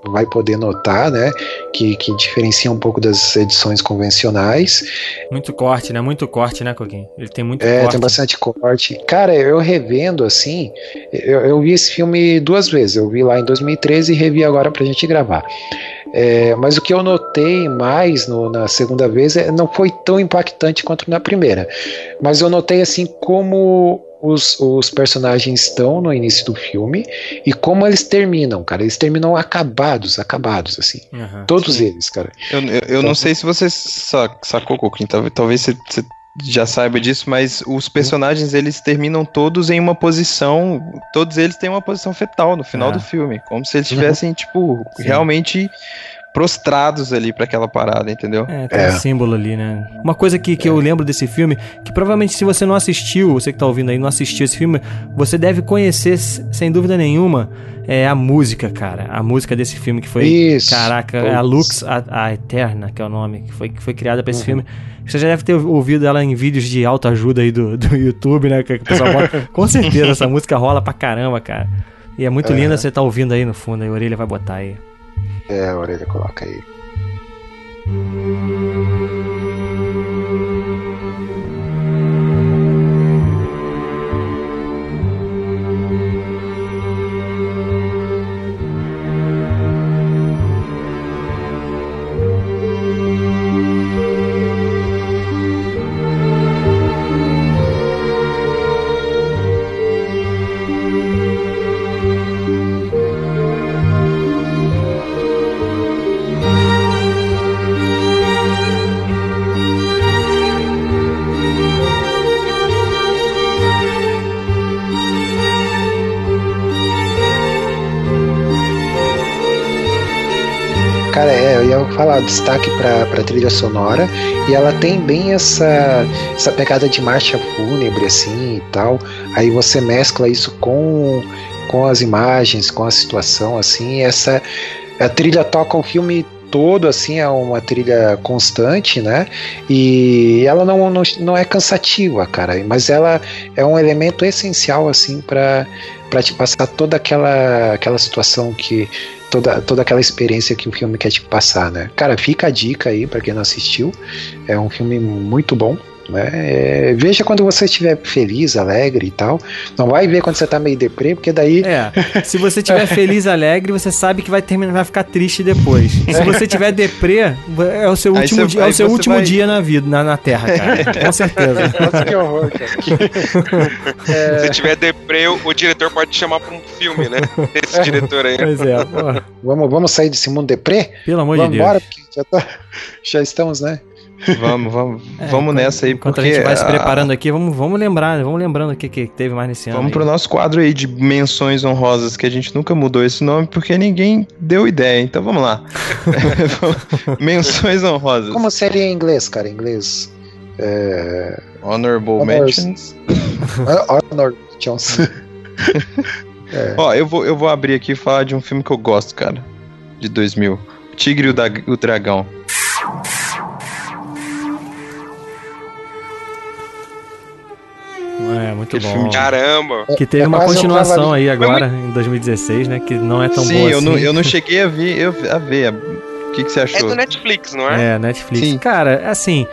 vai poder notar, né, que, que diferencia um pouco das edições convencionais. Muito corte, né? Muito corte, né, Coquinho? Ele tem muito É, corte. tem bastante corte. Cara, eu revendo assim, eu, eu vi esse filme duas vezes. Eu vi lá em 2013 e revi agora pra gente gravar. É, mas o que eu notei mais no- na segunda vez é, não foi tão impactante quanto na primeira. Mas eu notei assim como os, os personagens estão no início do filme e como eles terminam, cara. Eles terminam acabados, acabados, assim. Aham. Todos eles, cara. Eu, eu, eu não sei se você sa- sacou, Coquinho, talvez, talvez você, você já saiba disso, mas os personagens eles terminam todos em uma posição, todos eles têm uma posição fetal no final É. do filme, como se eles estivessem, tipo, Sim. realmente prostrados ali pra aquela parada, entendeu? É, tem um símbolo ali, né? Uma coisa que, que eu lembro desse filme, que provavelmente se você não assistiu, você que tá ouvindo aí, não assistiu esse filme, você deve conhecer, sem dúvida nenhuma, é a música, cara. A música desse filme que foi. Isso. Caraca, é a Lux, a, a Eterna, que é o nome, que foi, que foi criada pra esse filme. Você já deve ter ouvido ela em vídeos de autoajuda aí do, do YouTube, né? Que o pessoal bota. [LAUGHS] Com certeza, essa música rola pra caramba, cara. E é muito É. linda, você tá ouvindo aí no fundo, aí a orelha vai botar aí. É, a orelha coloca aí. Falar destaque pra, pra trilha sonora e ela tem bem essa, essa pegada de marcha fúnebre assim e tal. Aí você mescla isso com, com as imagens, com a situação assim. Essa a trilha toca o filme todo assim, é uma trilha constante, né? E ela não, não, não é cansativa, cara, mas ela é um elemento essencial assim para para te passar toda aquela aquela situação que toda, toda aquela experiência que o filme quer te passar, né? Cara, fica a dica aí para quem não assistiu. É um filme muito bom. Né? É, veja quando você estiver feliz, alegre e tal. Não vai ver quando você tá meio deprê, porque daí. É, se você estiver [LAUGHS] feliz, alegre, você sabe que vai terminar, vai ficar triste depois. Se você tiver deprê, é o seu Aí último, você- dia, é o seu último vai- dia na vida, na, na Terra, cara. [LAUGHS] Com certeza. Nossa, que horror, cara. [LAUGHS] Se tiver deprê, o, o diretor pode te chamar pra um filme, né? Esse diretor aí. Pois é, pô. Vamos, vamos sair desse mundo deprê? Pelo amor vamos de Deus. embora, porque já, tá- já estamos, né? Vamos, vamos, É, vamos nessa aí, Enquanto porque a gente vai se ah, preparando aqui, vamos, vamos lembrar, né? vamos lembrando o que, que teve mais nesse ano. Vamos aí. pro nosso quadro aí de menções honrosas, que a gente nunca mudou esse nome porque ninguém deu ideia. Então vamos lá. [LAUGHS] [LAUGHS] menções honrosas. Como seria em inglês, cara? Em inglês. É... Honorable mentions. [LAUGHS] Honor Jones. É. Ó, eu vou, eu vou abrir aqui e falar de um filme que eu gosto, cara. De 2000. Tigre e o, Dag- o Dragão. É, muito Aquele bom. filme de- Caramba! Que teve É uma um continuação aí agora, em 2016, né? Que não é tão Sim, boa eu, assim. não, eu não [LAUGHS] cheguei a ver, eu, a ver. O que, que você É achou? do Netflix, não é? É, Netflix. Sim. Cara, assim,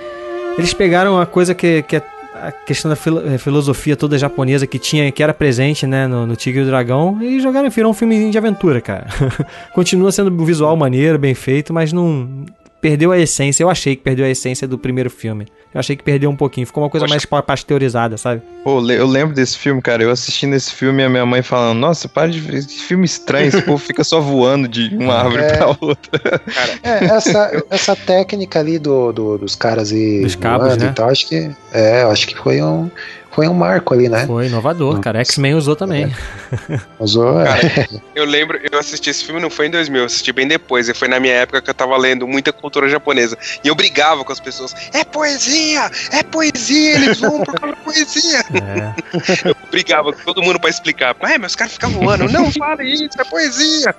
eles pegaram uma coisa que, que é a questão da filo- eh, filosofia toda japonesa que tinha, que era presente, né, no, no Tigre e o Dragão, e jogaram, virou um filmezinho de aventura, cara. [LAUGHS] Continua sendo um visual maneiro, bem feito, mas não perdeu a essência. Eu achei que perdeu a essência do primeiro filme. Eu achei que perdeu um pouquinho, ficou uma coisa Poxa. mais pa- pasteurizada, sabe? Pô, eu lembro desse filme, cara. Eu assistindo esse filme e a minha mãe falando: Nossa, para de ver esse filme estranho. Esse povo fica só voando de uma [LAUGHS] árvore É. pra outra. É, essa, essa técnica ali do, do- dos caras e Dos cabos, né? e tal, acho que é, eu acho que foi um foi um marco ali, né? Foi inovador, cara. X-Men usou também. [LAUGHS] Usou, é. [LAUGHS] Eu lembro, eu assisti esse filme, não foi em 2000, eu assisti bem depois. E foi na minha época que eu tava lendo muita cultura japonesa. E eu brigava com as pessoas: É poesia! É poesia! Eles vão por causa da poesia! [LAUGHS] É. Eu brigava com todo mundo pra explicar. É, mas os caras ficam voando. Não fale isso, é poesia!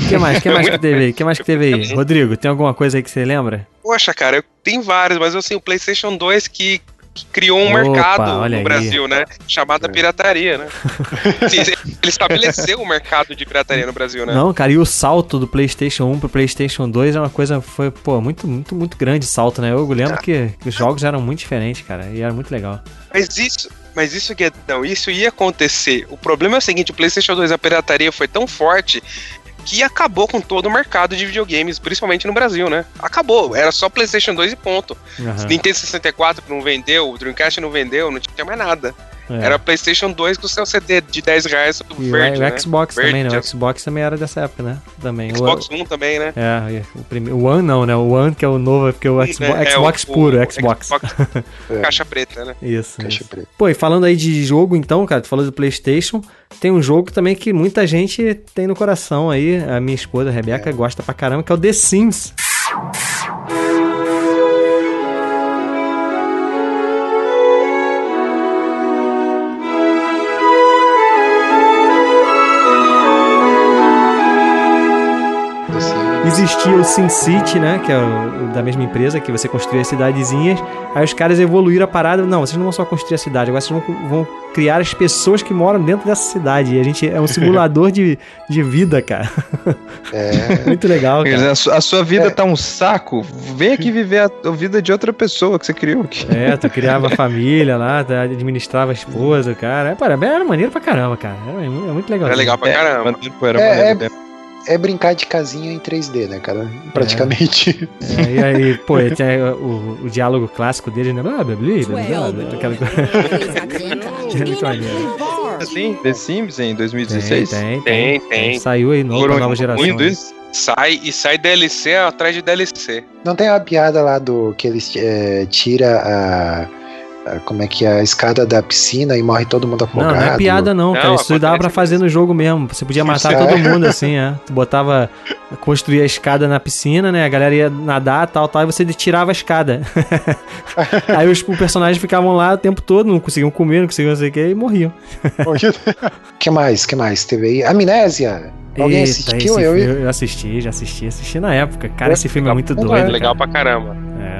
O que mais? que mais que teve aí? que mais que teve aí? [LAUGHS] Rodrigo, tem alguma coisa aí que você lembra? Poxa, cara, tenho vários, mas assim, o PlayStation 2 que, que criou um Opa, mercado no aí. Brasil, né? Chamada pirataria, né? [LAUGHS] Ele estabeleceu o mercado de pirataria no Brasil, né? Não, cara, e o salto do PlayStation 1 pro PlayStation 2 é uma coisa, foi, pô, muito, muito, muito grande salto, né? Eu lembro que, que os jogos eram muito diferentes, cara, e era muito legal. Mas isso, mas isso, Guedão, isso ia acontecer. O problema é o seguinte: o PlayStation 2, a pirataria foi tão forte que acabou com todo o mercado de videogames, principalmente no Brasil, né? Acabou, era só PlayStation 2 e ponto. Aham. Nintendo 64 não vendeu, o Dreamcast não vendeu, não tinha mais nada. É. Era PlayStation 2 com o seu CD de 10 reais E o- verde, o, né? Xbox Verde, também, né? O Xbox também era dessa época, né? Também. Xbox o, One também, né? É, o, prime... o One não, né? O One que é o novo, porque o Xbox, É, é, Xbox o- puro, o Xbox. [LAUGHS] Caixa preta, né? Isso, Caixa isso. preta. Pô, e falando aí de jogo, então, cara, tu falou do PlayStation, tem um jogo também que muita gente tem no coração aí. A minha esposa, a Rebeca, gosta pra caramba, que é o The Sims. Existia o SimCity, né? Que é o, da mesma empresa, que você construía cidadezinhas. Aí os caras evoluíram a parada. Não, vocês não vão só construir a cidade, agora vocês vão, vão criar as pessoas que moram dentro dessa cidade. E a gente é um [LAUGHS] simulador de, de vida, cara. É. [LAUGHS] Muito legal, cara. a, su- a sua vida tá um saco. Vem aqui viver a, a vida de outra pessoa que você criou aqui. É, tu [LAUGHS] criava família lá, tu administrava a esposa, cara. É, para, era maneiro pra caramba, cara. Era, é muito legal. Era legal pra É, caramba. É, maneiro é- mesmo. É brincar de casinha em 3D, né, cara? Praticamente. É, e aí, [LAUGHS] pô, tem o, o diálogo clássico dele, né? Blá, blá, blá, aquela coisa. É muito maneiro. Assim, The Sims em 2016? Tem, tem, Tem, tem. Saiu aí novo nova geração. muito isso? Sai e sai DLC atrás de DLC. Não tem uma piada lá do que eles é, tira a- Como é que é? A escada da piscina e morre todo mundo Não, afogado. não é piada não, cara. Não, Isso dava pra fazer no jogo mesmo. Você podia matar todo mundo [LAUGHS] assim, é. Tu botava, construía a escada na piscina, né? A galera ia nadar, tal, tal, e você tirava a escada. [LAUGHS] Aí os personagens ficavam lá o tempo todo, não conseguiam comer, não conseguiam não sei o que, e morriam. [LAUGHS] que mais? que mais? Teve aí? Amnésia! Alguém Eita, assistiu? esse Eu, filme eu assisti, já assisti, assisti na época. Cara, esse filme é muito Não doido. é. Legal cara. pra caramba.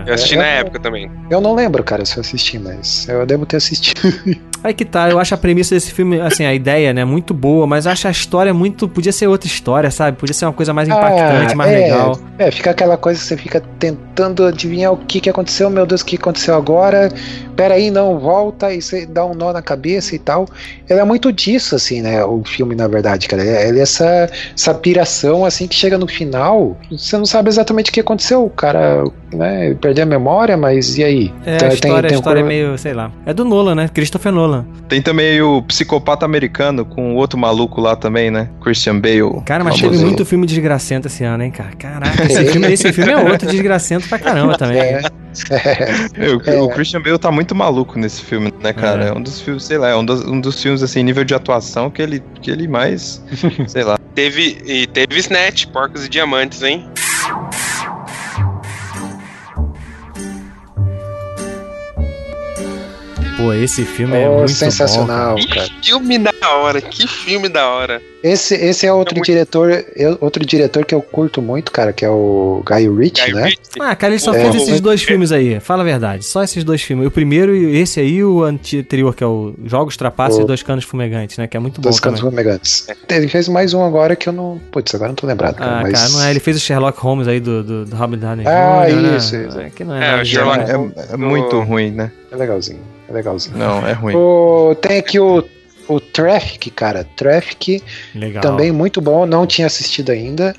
É. Eu assisti É, na eu- época também. Eu não lembro, cara, se eu assisti, mas eu devo ter assistido. [LAUGHS] Aí que tá, eu acho a premissa desse filme, assim, a ideia, né, muito boa, mas eu acho a história muito. Podia ser outra história, sabe? Podia ser uma coisa mais impactante, Ah, mais é, legal. É, fica aquela coisa que você fica tentando adivinhar o que, que aconteceu, meu Deus, o que aconteceu agora? Peraí, não, volta, e você dá um nó na cabeça e tal. Ele é muito disso, assim, né? O filme, na verdade, cara. Ele é essa, essa piração, assim, que chega no final, você não sabe exatamente o que aconteceu. O cara, né, perdeu a memória, mas e aí? É, Então, a história, a um história é coro- meio, sei lá. É do Nolan, né? Christopher Nolan. Tem também o Psicopata Americano com outro maluco lá também, né? Christian Bale. Cara, mas teve muito filme desgracento esse ano, hein, cara? Caraca, [LAUGHS] esse filme, esse filme é outro desgracento pra caramba também. É. O, o Christian Bale tá muito maluco nesse filme, né, cara? É. É, um dos filmes, sei lá, é um dos, um dos filmes, assim, nível de atuação que ele, que ele mais, [LAUGHS] sei lá. Teve, e teve Snatch, Porcos e Diamantes, hein? Pô, esse filme é Oh, muito sensacional, bom, cara. Que filme da hora, que filme da hora. Esse, esse é outro diretor, é outro diretor que eu curto muito, cara, que é o Guy Ritchie, né? Ah, cara, ele só É. fez esses dois filmes aí. Fala a verdade. Só esses dois filmes. O primeiro e esse aí, o anterior, que é o Jogos Trapaços O- e Dois Canos Fumegantes, né? Que é muito bom Dos Cantos também. Fumegantes. Ele fez mais um agora que eu não. Putz, agora não tô lembrado, cara. Ah, mas... cara, não é. Ele fez o Sherlock Holmes aí do, do, do Robert Downey Ah, Jr., né? isso, isso. É, que não é, É, o Sherlock É, é muito ruim, né? É legalzinho, é legalzinho. Não, é ruim. O- tem aqui o, o Traffic, cara. Traffic Legal. também muito bom, não tinha assistido ainda.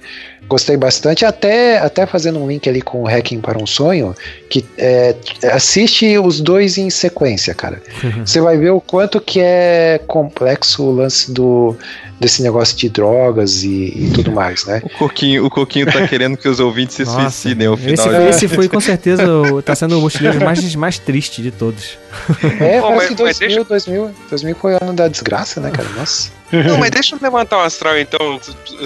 Gostei bastante, até, até fazendo um link ali com o Hacking para um Sonho, que é, assiste os dois em sequência, cara. [LAUGHS] Você vai ver o quanto que é complexo o lance do desse negócio de drogas e, e tudo mais, né? O Coquinho, o Coquinho tá [LAUGHS] querendo que os ouvintes se Nossa, suicidem ao final. esse, de- esse foi com [LAUGHS] certeza o, tá sendo o mochileiro mais, mais triste de todos. É, Pô, parece mas- que mas 2000, 2000, 2000 foi o ano da desgraça, né, cara? Nossa. Não, mas deixa eu levantar o astral então,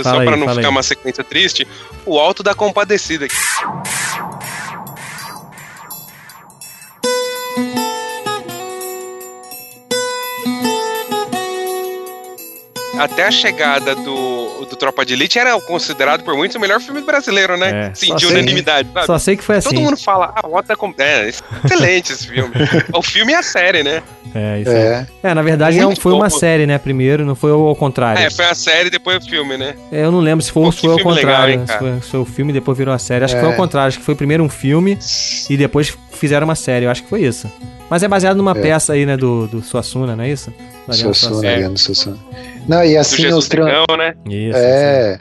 só pra não ficar aí. uma sequência triste. O Alto da Compadecida. Até a chegada do, do Tropa de Elite era considerado por muitos o melhor filme brasileiro, né? É, Sim, de unanimidade, sabe? Só sei que foi assim. Todo mundo fala, ah, o Alto da Compadecida. É, excelente esse filme. [LAUGHS] o filme e a série, né? É, isso É. é. É, na verdade Muito não foi uma bom. série, né? Primeiro, não foi ao contrário. É, foi a série depois o filme, né? É, Eu não lembro se foi, Pô, se que foi ao filme legal, contrário. hein, foi, se foi o filme e depois virou a série. Acho que É. foi ao contrário. Acho que foi primeiro um filme e depois fizeram uma série. Eu acho que foi isso. Mas é baseado numa É. peça aí, né, do, do Suassuna, não é isso? Do Ariano Suassuna, Suassuna. Ariano Suassuna. Não, e assim, os, tran- Negão, né? Isso, É,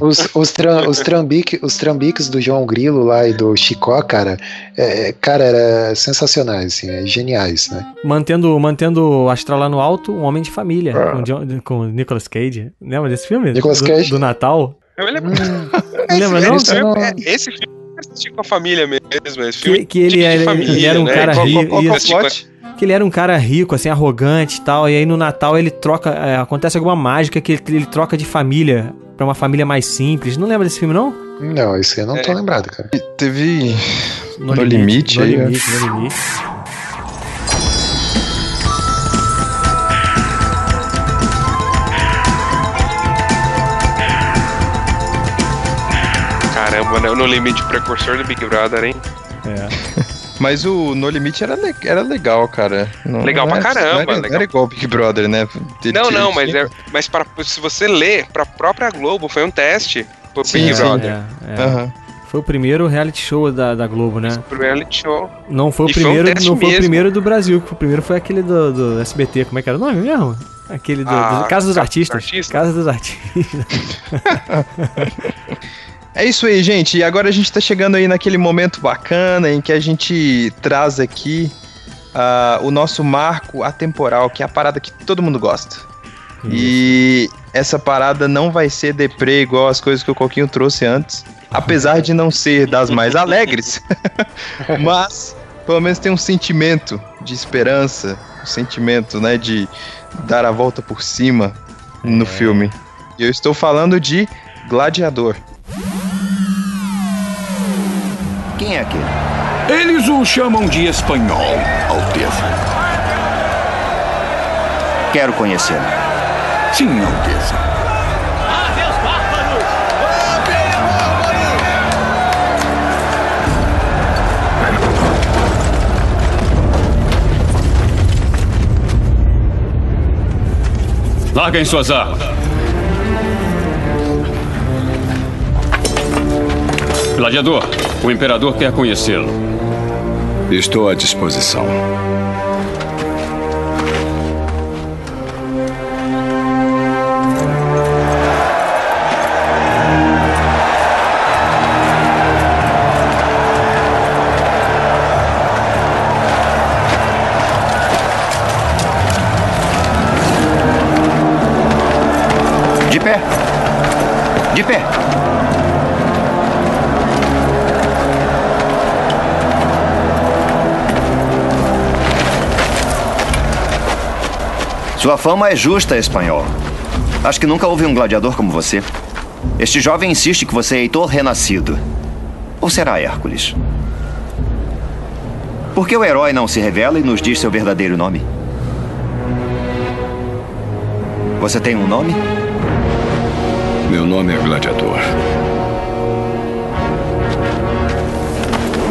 os, os, tram, [LAUGHS] os, trambique, os trambiques do João Grilo lá e do Chicó, cara, é, cara, era sensacionais, assim, é, geniais, né? Mantendo, mantendo o astral lá no alto, um homem de família, Ah. com, John, com Nicolas Cage. Lembra desse filme? Nicolas do, Cage? Do Natal? Eu lembro. [LAUGHS] Não lembra não? Esse, Esse não- é, esse filme eu assisti com a família mesmo. Esse Que, filme que ele, de era, família, ele era um né? cara Qual- qual- rico. qual que ele era um cara rico, assim, arrogante e tal. E aí no Natal ele troca. é, acontece alguma mágica que ele, ele troca de família pra uma família mais simples. Não lembra desse filme, não? Não, esse eu não tô É. lembrado, cara. Teve No Limite no aí, né? limite, no limite. Caramba, né? No limite precursor do Big Brother, hein? É. [LAUGHS] Mas o No Limite era, le- era legal, cara. Não- Legal não pra era- caramba, Não era, legal. era igual o Big Brother, né? Ele não, não, mas, é, mas pra, se você ler pra própria Globo, foi um teste pro Sim, Big sim. Brother. É, é. Aham. Foi o primeiro reality show da, da Globo, né? Pro reality show. Não foi o E foi um primeiro, não foi o primeiro do Brasil, que o primeiro foi aquele do, do SBT, como é que era o nome mesmo? Aquele do, Ah, do Casa dos Casa dos Artistas. Artistas? Casa dos Artistas. [LAUGHS] [LAUGHS] [LAUGHS] É isso aí, gente. E agora a gente tá chegando aí naquele momento bacana em que a gente traz aqui ah, o nosso marco atemporal, que é a parada que todo mundo gosta. E essa parada não vai ser deprê igual as coisas que o Coquinho trouxe antes. Apesar de não ser das mais alegres. [LAUGHS] mas, pelo menos tem um sentimento de esperança. Um sentimento, né, de dar a volta por cima no filme. E eu estou falando de Gladiador. Quem é aquele? Eles o chamam de espanhol, Alteza. Quero conhecê-lo. Sim, Alteza. Larguem suas armas. Gladiador, o imperador quer conhecê-lo. Estou à disposição. De pé. De pé. Sua fama é justa, espanhol. Acho que nunca houve um gladiador como você. Este jovem insiste que você é Heitor renascido. Ou será Hércules? Por que o herói não se revela e nos diz seu verdadeiro nome? Você tem um nome? Meu nome é Gladiador.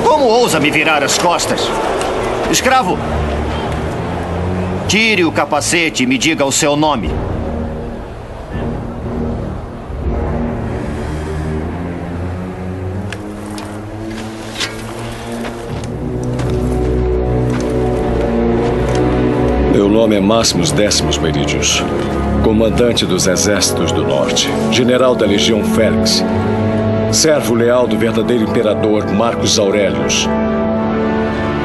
Como ousa me virar as costas? Escravo! Tire o capacete e me diga o seu nome. Meu nome é Máximos Décimos Meridius, comandante dos exércitos do norte, general da Legião Félix, servo leal do verdadeiro imperador Marcos Aurelius,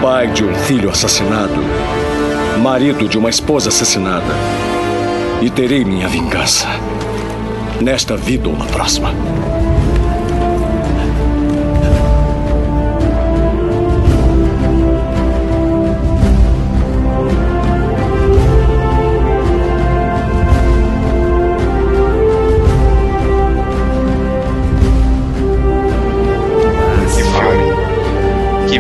pai de um filho assassinado, marido de uma esposa assassinada, e terei minha vingança, nesta vida ou na próxima. Que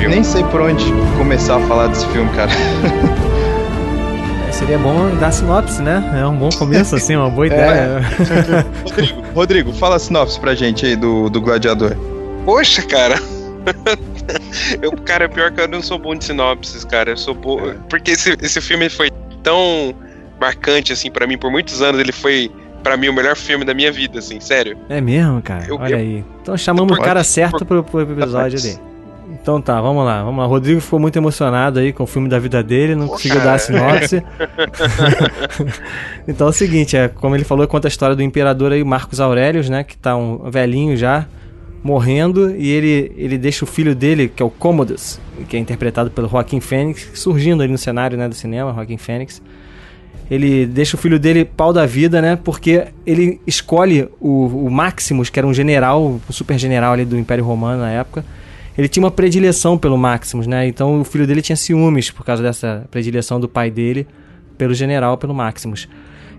filme. Nem sei por onde começar a falar desse filme, cara. [LAUGHS] Seria bom dar sinopse, né? É um bom começo, assim, uma boa [LAUGHS] ideia. [LAUGHS] Rodrigo, Rodrigo, fala a sinopse pra gente aí do, do Gladiador. Poxa, cara. eu, cara, pior que eu não sou bom de sinopses, cara. Eu sou bom. Porque esse, esse filme foi tão marcante, assim, pra mim, por muitos anos. Ele foi, pra mim, o melhor filme da minha vida, assim, sério. É mesmo, cara? Eu- Olha eu- aí. Então chamamos o cara certo pro, pro episódio dele. Então tá, vamos lá, vamos lá. O Rodrigo ficou muito emocionado aí com o filme da vida dele, não conseguiu dar a sinopse. [LAUGHS] então é o seguinte, é, como ele falou, conta a história do imperador aí, Marcos Aurelius, né, que tá um velhinho já, morrendo, e ele, ele deixa o filho dele, que é o Commodus, que é interpretado pelo Joaquim Fênix, surgindo ali no cenário, né, do cinema, Joaquim Fênix. Ele deixa o filho dele pau da vida, né, porque ele escolhe o, o Maximus, que era um general, um super general ali do Império Romano na época, ele tinha uma predileção pelo Maximus, né? Então o filho dele tinha ciúmes por causa dessa predileção do pai dele pelo general, pelo Maximus.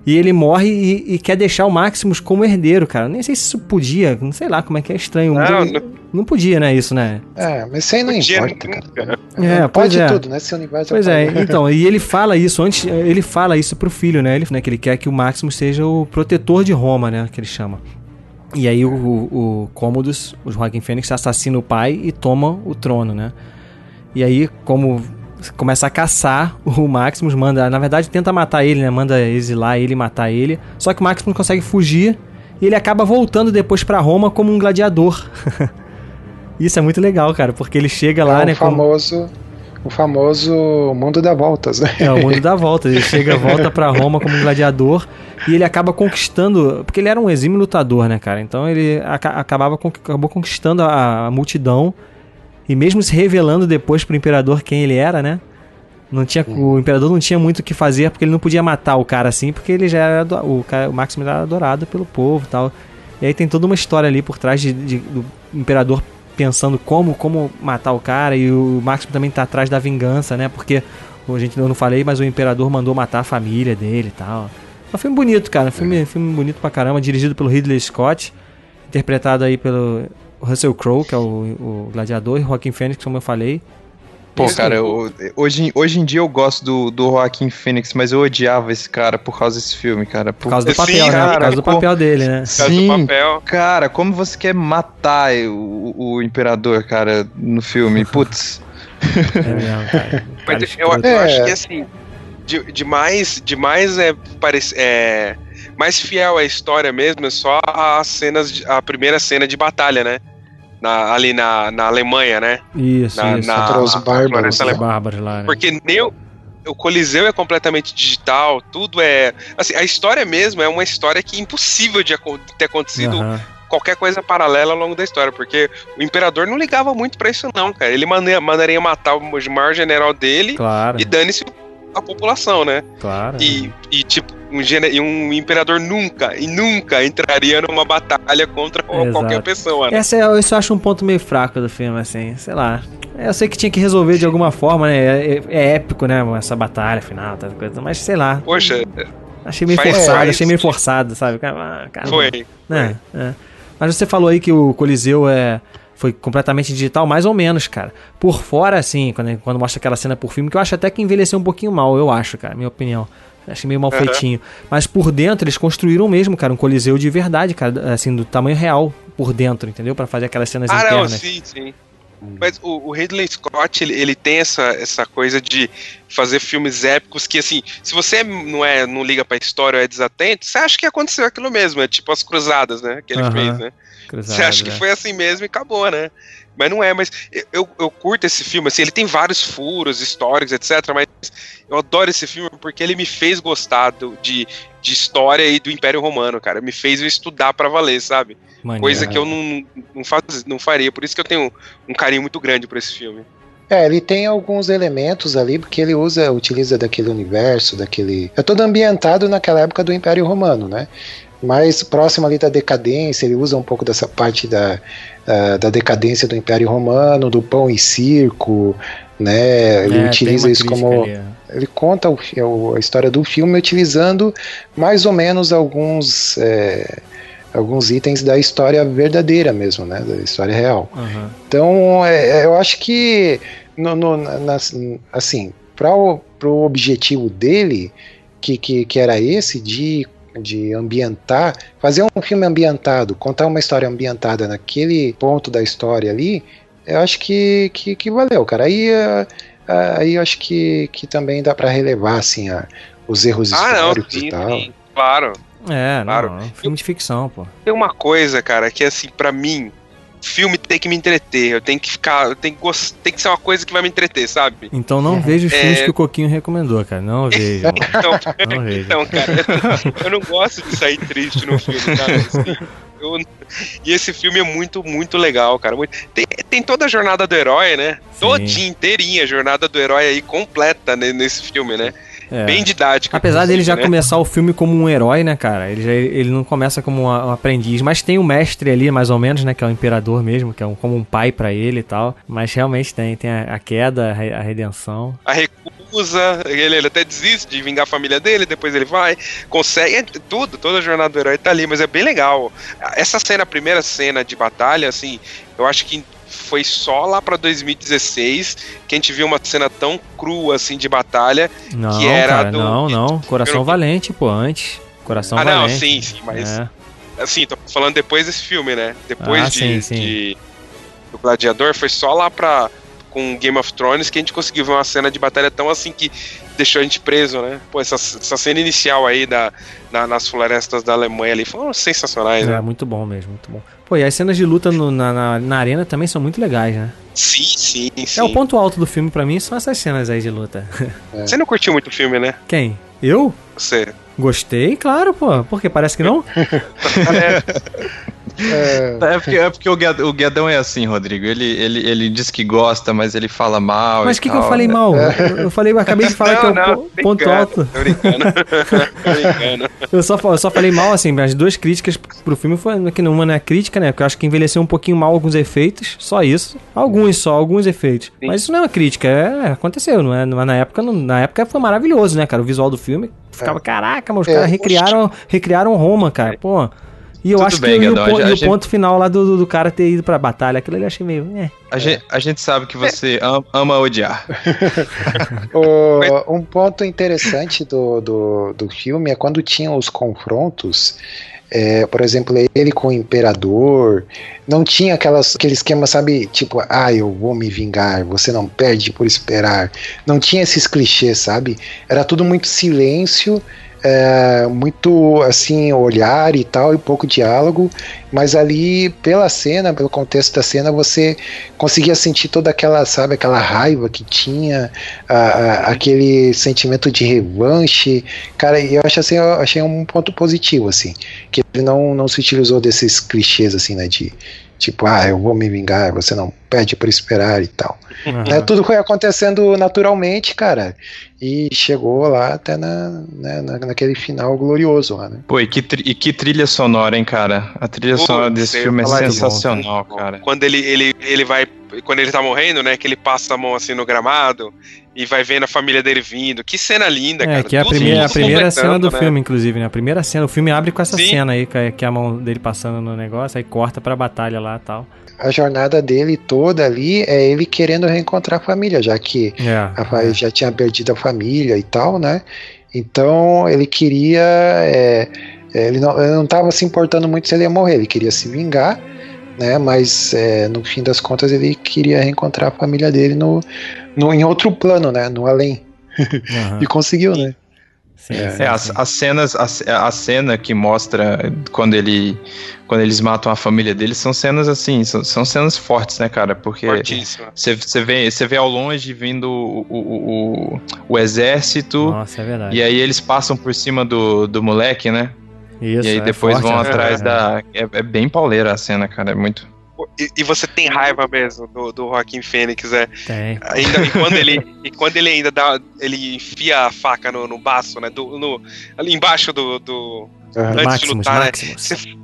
E ele morre e, e quer deixar o Maximus como herdeiro, cara. Nem sei se isso podia, não sei lá como é que é estranho. Não, não, não podia, né? Isso, né? É, mas isso aí não importa, cara. É, pode pois é. tudo, né? Esse universo Pois pai. é, então, e ele [LAUGHS] fala isso antes, ele fala isso pro filho, né? Ele, né, que ele quer que o Maximus seja o protetor de Roma, né? Que ele chama. E aí o, o, o Commodus, o Joaquim Fênix, assassina o pai e toma o trono, né? E aí, como começa a caçar [LAUGHS] o Maximus, manda, na verdade tenta matar ele, né? Manda exilar ele, matar ele. Só que o Maximus consegue fugir e ele acaba voltando depois pra Roma como um gladiador. [LAUGHS] Isso é muito legal, cara, porque ele chega lá, é o né? como- famoso, o famoso mundo dá voltas, né? é, o mundo dá [LAUGHS] volta. Ele chega, volta pra Roma como um gladiador e ele acaba conquistando. Porque ele era um exímio lutador, né, cara? Então ele aca- acabava acabou conquistando a, a multidão e mesmo se revelando depois pro imperador quem ele era, né? Não tinha, O imperador não tinha muito o que fazer porque ele não podia matar o cara assim, porque ele já era. O, cara, o Maximus era adorado pelo povo e tal. E aí tem toda uma história ali por trás de, de- do imperador pensando como, como matar o cara e o Maximus também tá atrás da vingança, né? Porque a gente eu não falei, mas o imperador mandou matar a família dele e tal. É um filme bonito, cara. Um filme, filme bonito pra caramba, dirigido pelo Ridley Scott, interpretado aí pelo Russell Crowe, que é o, o gladiador, e Joaquim Fênix, como eu falei. Pô, Isso. cara, eu- hoje, hoje em dia eu gosto do, do Joaquim Phoenix, mas eu odiava esse cara por causa desse filme, cara. Por, causa do papel, né? Por causa do papel dele, né? Por causa do Sim, papel. cara, como você quer matar o, o imperador, cara, no filme? Putz. É mesmo, cara. [LAUGHS] Mas Cara eu, eu acho que assim. de, de mais, de mais é, parece, é, mais fiel à história mesmo é só as cenas, a primeira cena de batalha, né? Na- ali na, na Alemanha, né? Isso, na, isso. na, os na bárbaros, bárbaros lá, né? Porque nem o, o Coliseu é completamente digital, tudo é. Assim, a história mesmo é uma história que é impossível de ter acontecido Aham. qualquer coisa paralela ao longo da história, porque o imperador não ligava muito pra isso, não, cara. Ele manda- mandaria matar o maior general dele Claro, e dane-se a população, né? claro. E, e, tipo, um, gene- um imperador nunca e nunca entraria numa batalha contra Exato. qualquer pessoa, né? Essa é, isso eu acho um ponto meio fraco do filme, assim, sei lá. Eu sei que tinha que resolver de alguma forma, né? É, é- é épico, né? Essa batalha final, tal coisa, mas sei lá. Poxa, Achei meio faz- forçado, faz- achei meio forçado, sabe? Ah, cara, foi. É, é. Mas você falou aí que o Coliseu é, foi completamente digital, mais ou menos, cara. Por fora, assim, quando, quando mostra aquela cena por filme, que eu acho até que envelheceu um pouquinho mal, eu acho, cara, minha opinião. Achei meio mal Aham. feitinho. Mas por dentro, eles construíram mesmo, cara, um Coliseu de verdade, cara, assim, do tamanho real por dentro, entendeu? Pra fazer aquelas cenas Ah, internas. sim, sim. Mas o, o Ridley Scott, ele, ele tem essa, essa coisa de fazer filmes épicos que, assim, se você não é não liga pra história ou é desatento, você acha que aconteceu aquilo mesmo, é tipo as cruzadas, né, que ele Aham. fez, né? Cruzado, Você acha que né? foi assim mesmo e acabou, né? Mas não é, mas eu, eu curto esse filme, assim, ele tem vários furos históricos, etc, mas eu adoro esse filme porque ele me fez gostar do- de, de história e do Império Romano, cara, me fez eu estudar pra valer, sabe? Maneiro. Coisa que eu não, não, faz, não faria, por isso que eu tenho um carinho muito grande por esse filme. É, ele tem alguns elementos ali, porque ele usa, utiliza daquele universo, daquele. É todo ambientado naquela época do Império Romano, né? Mais próximo ali da decadência, ele usa um pouco dessa parte da, da, da decadência do Império Romano, do pão e circo, né? Ele É, utiliza isso como. ali, é. Ele conta o fi- o- a história do filme utilizando mais ou menos alguns. é, alguns itens da história verdadeira mesmo, né? Da história real. Aham. Então, é, é, eu acho que, no, no- na- assim, para o objetivo dele, que, que, que era esse, de, de ambientar, fazer um filme ambientado, contar uma história ambientada naquele ponto da história ali, eu acho que, que, que valeu, cara. Aí, é, aí eu acho que, que também dá para relevar, assim, a- os erros Ah, não, históricos sim, e tal. sim, claro. É, Claro. não, é um filme de ficção, pô. Tem uma coisa, cara, que assim, pra mim, filme tem que me entreter, eu tenho que ficar, eu tenho que, gost... tem que ser uma coisa que vai me entreter, sabe? Então não veja os É. filmes que o Coquinho recomendou, cara. Não [LAUGHS] veja. Então, Não vejo. então, cara, eu, eu não gosto de sair triste no filme, sabe? Assim, eu- e esse filme é muito, muito legal, cara. Muito- tem, tem toda a jornada do herói, né? Todinha, inteirinha, a jornada do herói aí completa né, nesse filme, né? É. Bem didática. Apesar dele já né? começar o filme como um herói, né, cara? Ele, já, ele não começa como um, um aprendiz, mas tem o mestre ali, mais ou menos, né? Que é o imperador mesmo, que é um- como um pai pra ele e tal. Mas realmente tem, tem a, a queda, a, a redenção. a recusa, ele, ele até desiste de vingar a família dele, depois ele vai, consegue, é tudo, toda a jornada do herói tá ali, mas é bem legal. Essa cena, a primeira cena de batalha, assim, eu acho que foi só lá pra 2016 que a gente viu uma cena tão crua, assim, de batalha, Não, que era cara, do... não, não. Coração Valente, pô, antes. Coração Ah, não, Valente. sim, sim, mas... É. Assim, tô falando depois desse filme, né? Depois Ah, de, sim, sim. de- do Gladiador, foi só lá pra com Game of Thrones que a gente conseguiu ver uma cena de batalha tão assim que deixou a gente preso, né? Pô, essa, essa cena inicial aí da, na- nas florestas da Alemanha ali foram sensacionais, É, né? muito bom mesmo, muito bom. Pô, e as cenas de luta no- na, na, na arena também são muito legais, né? Sim, sim, sim. É o ponto alto do filme pra mim são essas cenas aí de luta. Você não curtiu muito o filme, né? Quem? Eu? Você. Gostei, claro, pô. Por quê? Parece que não? [LAUGHS] [LAUGHS] É porque, é porque o, Guedão, o Guedão é assim, Rodrigo. Ele, ele, ele diz que gosta, mas ele fala mal. Mas o que, que eu falei né? mal? Eu, eu falei, eu acabei de falar Não, que é o não, ponto brincando, alto. Tô brincando. [LAUGHS] tô brincando. Eu só, eu só falei mal, assim, as duas críticas pro filme foi que uma não é crítica, né? Porque eu acho que envelheceu um pouquinho mal alguns efeitos, só isso. Alguns só, alguns efeitos. Mas isso não é uma crítica, é, aconteceu, não é? Mas na época, não- na época foi maravilhoso, né, cara? O visual do filme ficava, caraca, mas os É, caras recriaram, recriaram Roma, cara, pô. E eu Tudo acho bem, que o- e o, o gente- ponto final lá do, do, cara ter ido pra batalha, aquilo ali eu achei meio. É. A, gente, a gente sabe que você ama, ama odiar. [LAUGHS] O- um ponto interessante do, do, do filme é quando tinha os confrontos. É, por exemplo, ele com o Imperador. Não tinha aquelas, aquele esquema, sabe? Tipo, ah, eu vou me vingar, você não perde por esperar. Não tinha esses clichês, sabe? Era tudo muito silêncio é, muito assim olhar e tal e pouco diálogo mas ali pela cena pelo contexto da cena você conseguia sentir toda aquela sabe aquela raiva que tinha a, a, aquele sentimento de revanche. Cara eu acho assim eu achei um ponto positivo assim que ele não não se utilizou desses clichês assim né de tipo, ah, eu vou me vingar, você não pede por esperar e tal. Uhum. Né, tudo foi acontecendo naturalmente, cara. E chegou lá até na, né, na, naquele final glorioso lá, né? Pô, e que, tri, e que trilha sonora, hein, cara? A trilha Pô, sonora desse filme é sensacional, bom, cara. Quando ele, ele, ele vai. Quando ele tá morrendo, né? Que ele passa a mão assim no gramado e vai vendo a família dele vindo. Que cena linda, é, cara. Que é a primeira, a primeira cena do né? filme, inclusive, né? A primeira cena. O filme abre com essa Sim. cena aí, que é a mão dele passando no negócio, aí corta pra batalha lá e tal. A jornada dele toda ali é ele querendo reencontrar a família, já que é, a, é. já tinha perdido a família e tal, né? Então ele queria. É, é ele não estava se importando muito se ele ia morrer, ele queria se vingar, né? Mas é, no fim das contas ele queria reencontrar a família dele no, no, em outro plano, né? No além. [LAUGHS] Uhum. e conseguiu, né? Sim, é, sim, as, as, cenas, a, a, cena que mostra quando ele quando eles matam a família dele são cenas assim, são, são cenas fortes, né, cara? Porque você vê, você vê ao longe vindo o, o, o, o, exército. Nossa, é verdade. E aí eles passam por cima do, do moleque, né? Isso, e aí é depois forte, vão é atrás da. É, é, bem pauleira a cena, cara. É muito. E, e, você tem raiva mesmo do, do Joaquim Fênix, é. Tem. Ainda, e, quando ele, [LAUGHS] e quando ele ainda dá. Ele enfia a faca no, no baço, né? Do, no, ali embaixo do. do. Antes Maximus, de lutar, Maximus. né? Você,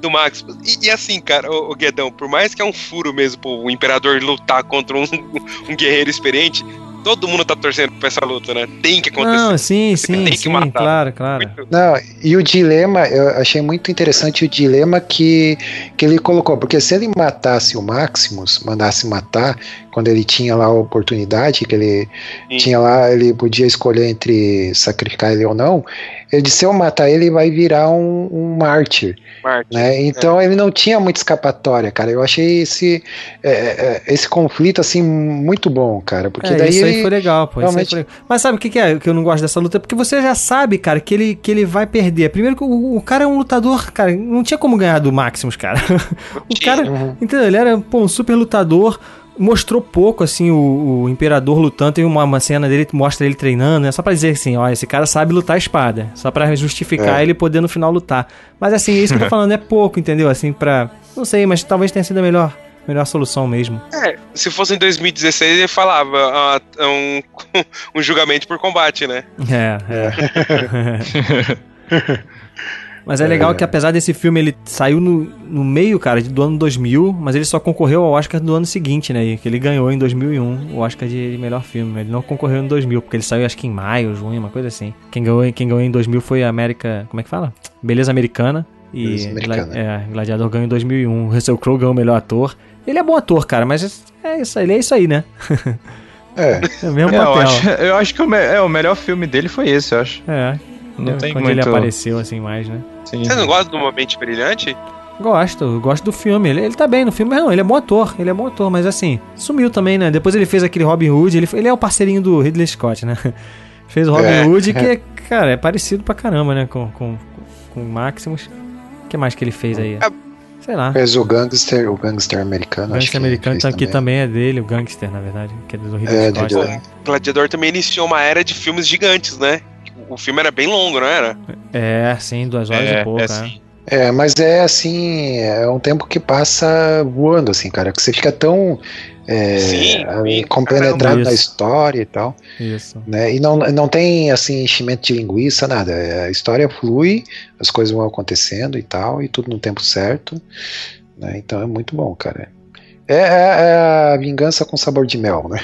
do Maximus. E, e, assim, cara, o, o, Guedão, por mais que é um furo mesmo o Imperador lutar contra um, [LAUGHS] um guerreiro experiente, todo mundo tá torcendo pra essa luta, né? Tem que acontecer. Não, sim, sim, tem sim, matar. claro, claro. Muito... Não, e o dilema, eu achei muito interessante o dilema que, que ele colocou, porque se ele matasse o Maximus, mandasse matar, quando ele tinha lá a oportunidade, que ele sim. tinha lá, ele podia escolher entre sacrificar ele ou não, ele disse, se eu matar ele, vai virar um, um mártir. mártir né? Então é. ele não tinha muita escapatória, cara. Eu achei esse, é, é, esse conflito, assim, muito bom, cara, porque é, daí ele foi legal, pô. Realmente... Foi legal. Mas sabe o que, que, é que eu não gosto dessa luta? Porque você já sabe, cara, que ele, que ele vai perder. Primeiro que o, o cara é um lutador, cara, não tinha como ganhar do Maximus, cara. [LAUGHS] o cara, uhum. entendeu? Ele era pô, um super lutador mostrou pouco, assim, o, o Imperador lutando. Tem uma, uma, cena dele que mostra ele treinando, né? Só pra dizer assim, ó, esse cara sabe lutar a espada. Só pra justificar é. ele poder no final lutar. Mas assim, isso que eu tô [LAUGHS] falando é pouco, entendeu? Assim, pra. Não sei, mas talvez tenha sido a melhor melhor solução mesmo. É, se fosse em 2016, ele falava uh, um, [LAUGHS] um julgamento por combate, né? É, é. [LAUGHS] Mas é legal que apesar desse filme ele saiu no, no meio, cara, do ano 2000, mas ele só concorreu ao Oscar do ano seguinte, né? Que ele ganhou em 2001 o Oscar de melhor filme. Ele não concorreu em 2000, porque ele saiu acho que em maio, junho, uma coisa assim. Quem ganhou, quem ganhou em 2000 foi a América, como é que fala? Beleza Americana. E é, Gladiador ganhou em 2001. Russell Crowe ganhou o melhor ator. Ele é bom ator, cara, mas é isso, ele é isso aí, né? É. [LAUGHS] é o mesmo é, papel. Eu acho, eu acho que o, me, é, o melhor filme dele foi esse, eu acho. É. Não tem quando muito... ele apareceu assim mais, né? Sim. Você não gosta do Momento Brilhante? Gosto, gosto do filme. Ele, ele tá bem no filme, mas não, ele é bom ator, ele é bom ator, mas assim, sumiu também, né? Depois ele fez aquele Robin Hood, ele, ele é o parceirinho do Ridley Scott, né? [LAUGHS] fez o Robin é, Hood, que, é, cara, é parecido pra caramba, né? Com, com, com o Maximus. O que mais que ele fez aí? É, Sei lá. Fez o Gangster, o Gangster americano. O Gangster americano aqui também. também é dele, o Gangster, na verdade, que é do Ridley é, Scott. O Gladiador também iniciou uma era de filmes gigantes, né? O filme era bem longo, não era? É, sim, duas horas é, e pouco, é, né? É, mas é assim, é um tempo que passa voando, assim, cara, que você fica tão é, sim, sim, compenetrado na história e tal. Isso. Né? E não, não tem assim enchimento de linguiça, nada. A história flui, as coisas vão acontecendo e tal, e tudo no tempo certo. Né? Então é muito bom, cara. É, é, é, a vingança com sabor de mel, né?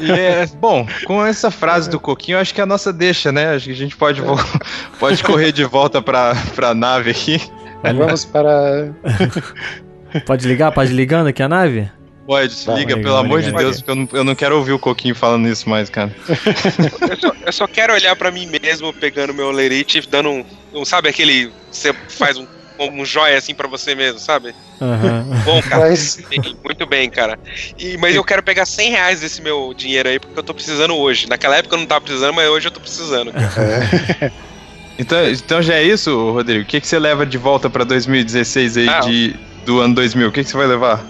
[LAUGHS] é, bom, com essa frase do Coquinho, acho que é a nossa deixa, né? Acho que a gente pode, [LAUGHS] pode correr de volta pra, pra nave aqui. Vamos para. pode ligar? Pode ligando aqui a nave? Ué, desliga, Vai, pelo amor de. Deus, porque eu não, eu não quero ouvir o Coquinho falando isso mais, cara. Eu só, eu só quero olhar pra mim mesmo, pegando meu lerite e dando um, um. Sabe aquele. Você faz um, um joia assim pra você mesmo, sabe? Aham. Bom, cara. Mas- Muito bem, cara. E, mas eu quero pegar 100 reais desse meu dinheiro aí, porque eu tô precisando hoje. Naquela época eu não tava precisando, mas hoje eu tô precisando. cara. Então, então já é isso, Rodrigo? O que, que você leva de volta pra 2016 aí Ah. de, do ano 2000? O que, que você vai levar?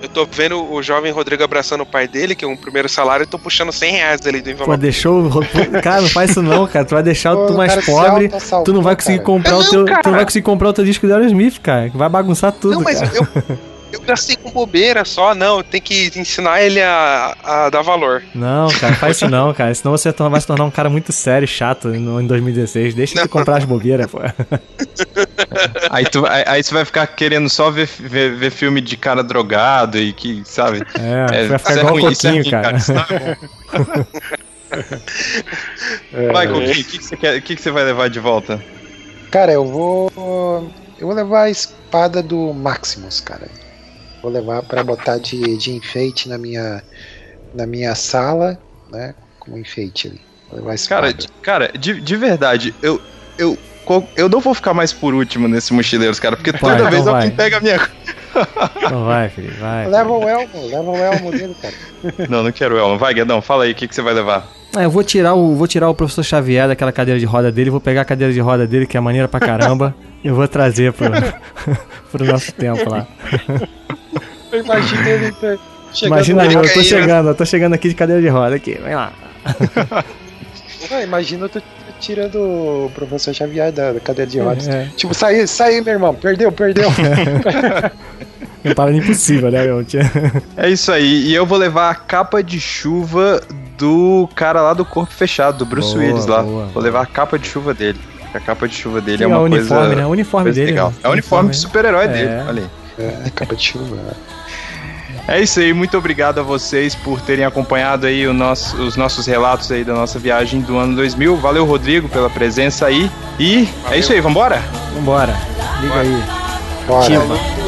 Eu tô vendo o jovem Rodrigo abraçando o pai dele, que é um primeiro salário, e tô puxando 100 reais dele do Pô, envelope. deixou. o ro- Cara, não faz isso não, cara. Tu vai deixar Pô, tu o mais cara pobre. Tu não vai conseguir cara. comprar o Não, teu. cara. Tu não vai conseguir comprar o teu disco do Aerosmith, cara. Vai bagunçar tudo. Não, mas cara. eu, eu gastei com bobeira só, não. Tem que ensinar ele a, a dar valor. Não, cara, faz isso não, cara. Senão você vai se tornar um cara muito sério e chato no, em 2016. Deixa de comprar as bobeiras, pô. [LAUGHS] Aí, tu, aí, aí você vai ficar querendo só ver, ver, ver filme de cara drogado e que, sabe? É, vai ficar isso igual o ruim, é cara. não [LAUGHS] é. Vai, Coquinho, o que, que, você quer- que, que você vai levar de volta? Cara, eu vou. Eu vou levar a espada do Maximus, cara. Vou levar pra botar de, de enfeite na minha, na minha sala, né? Como enfeite ali. Vou levar espada. Cara, de, cara, de, de verdade, eu, eu, eu não vou ficar mais por último nesse Mochileiros, cara, porque Vai, toda então vez vai. alguém pega a minha. [LAUGHS] Não vai, filho, vai. Leva o elmo, leva o elmo dele, cara. Não, não quero Elmo. Vai, Guedão, fala aí, o que, que você vai levar? Ah, eu vou tirar o vou tirar o professor Xavier daquela cadeira de roda dele, vou pegar a cadeira de roda dele, que é maneira pra caramba, [LAUGHS] e eu vou trazer pro, [LAUGHS] pro nosso tempo lá. [LAUGHS] Eu imagino ele chegando Imagina eu, eu tô chegando, eu tô chegando aqui de cadeira de roda aqui, vem lá. Ah, imagina eu tô tirando o professor Xavier da, cadeira de rodas. É. Tipo, sai, sai meu irmão. Perdeu, perdeu. É uma parada impossível, né, meu? É isso aí, e eu vou levar a capa de chuva do cara lá do corpo fechado, do Bruce Boa, Willis lá. boa, vou levar a capa de chuva dele. A capa de chuva dele Sim, é é uma o uniforme, coisa. né? O uniforme coisa dele, legal. né? É o uniforme de super-herói É. dele, olha aí. É, capa de chuva. né? É isso aí, muito obrigado a vocês por terem acompanhado aí o nosso- os nossos relatos aí da nossa viagem do ano 2000. Valeu, Rodrigo, pela presença aí. E é isso aí, vambora? Vambora, liga aí. Bora. Ativa.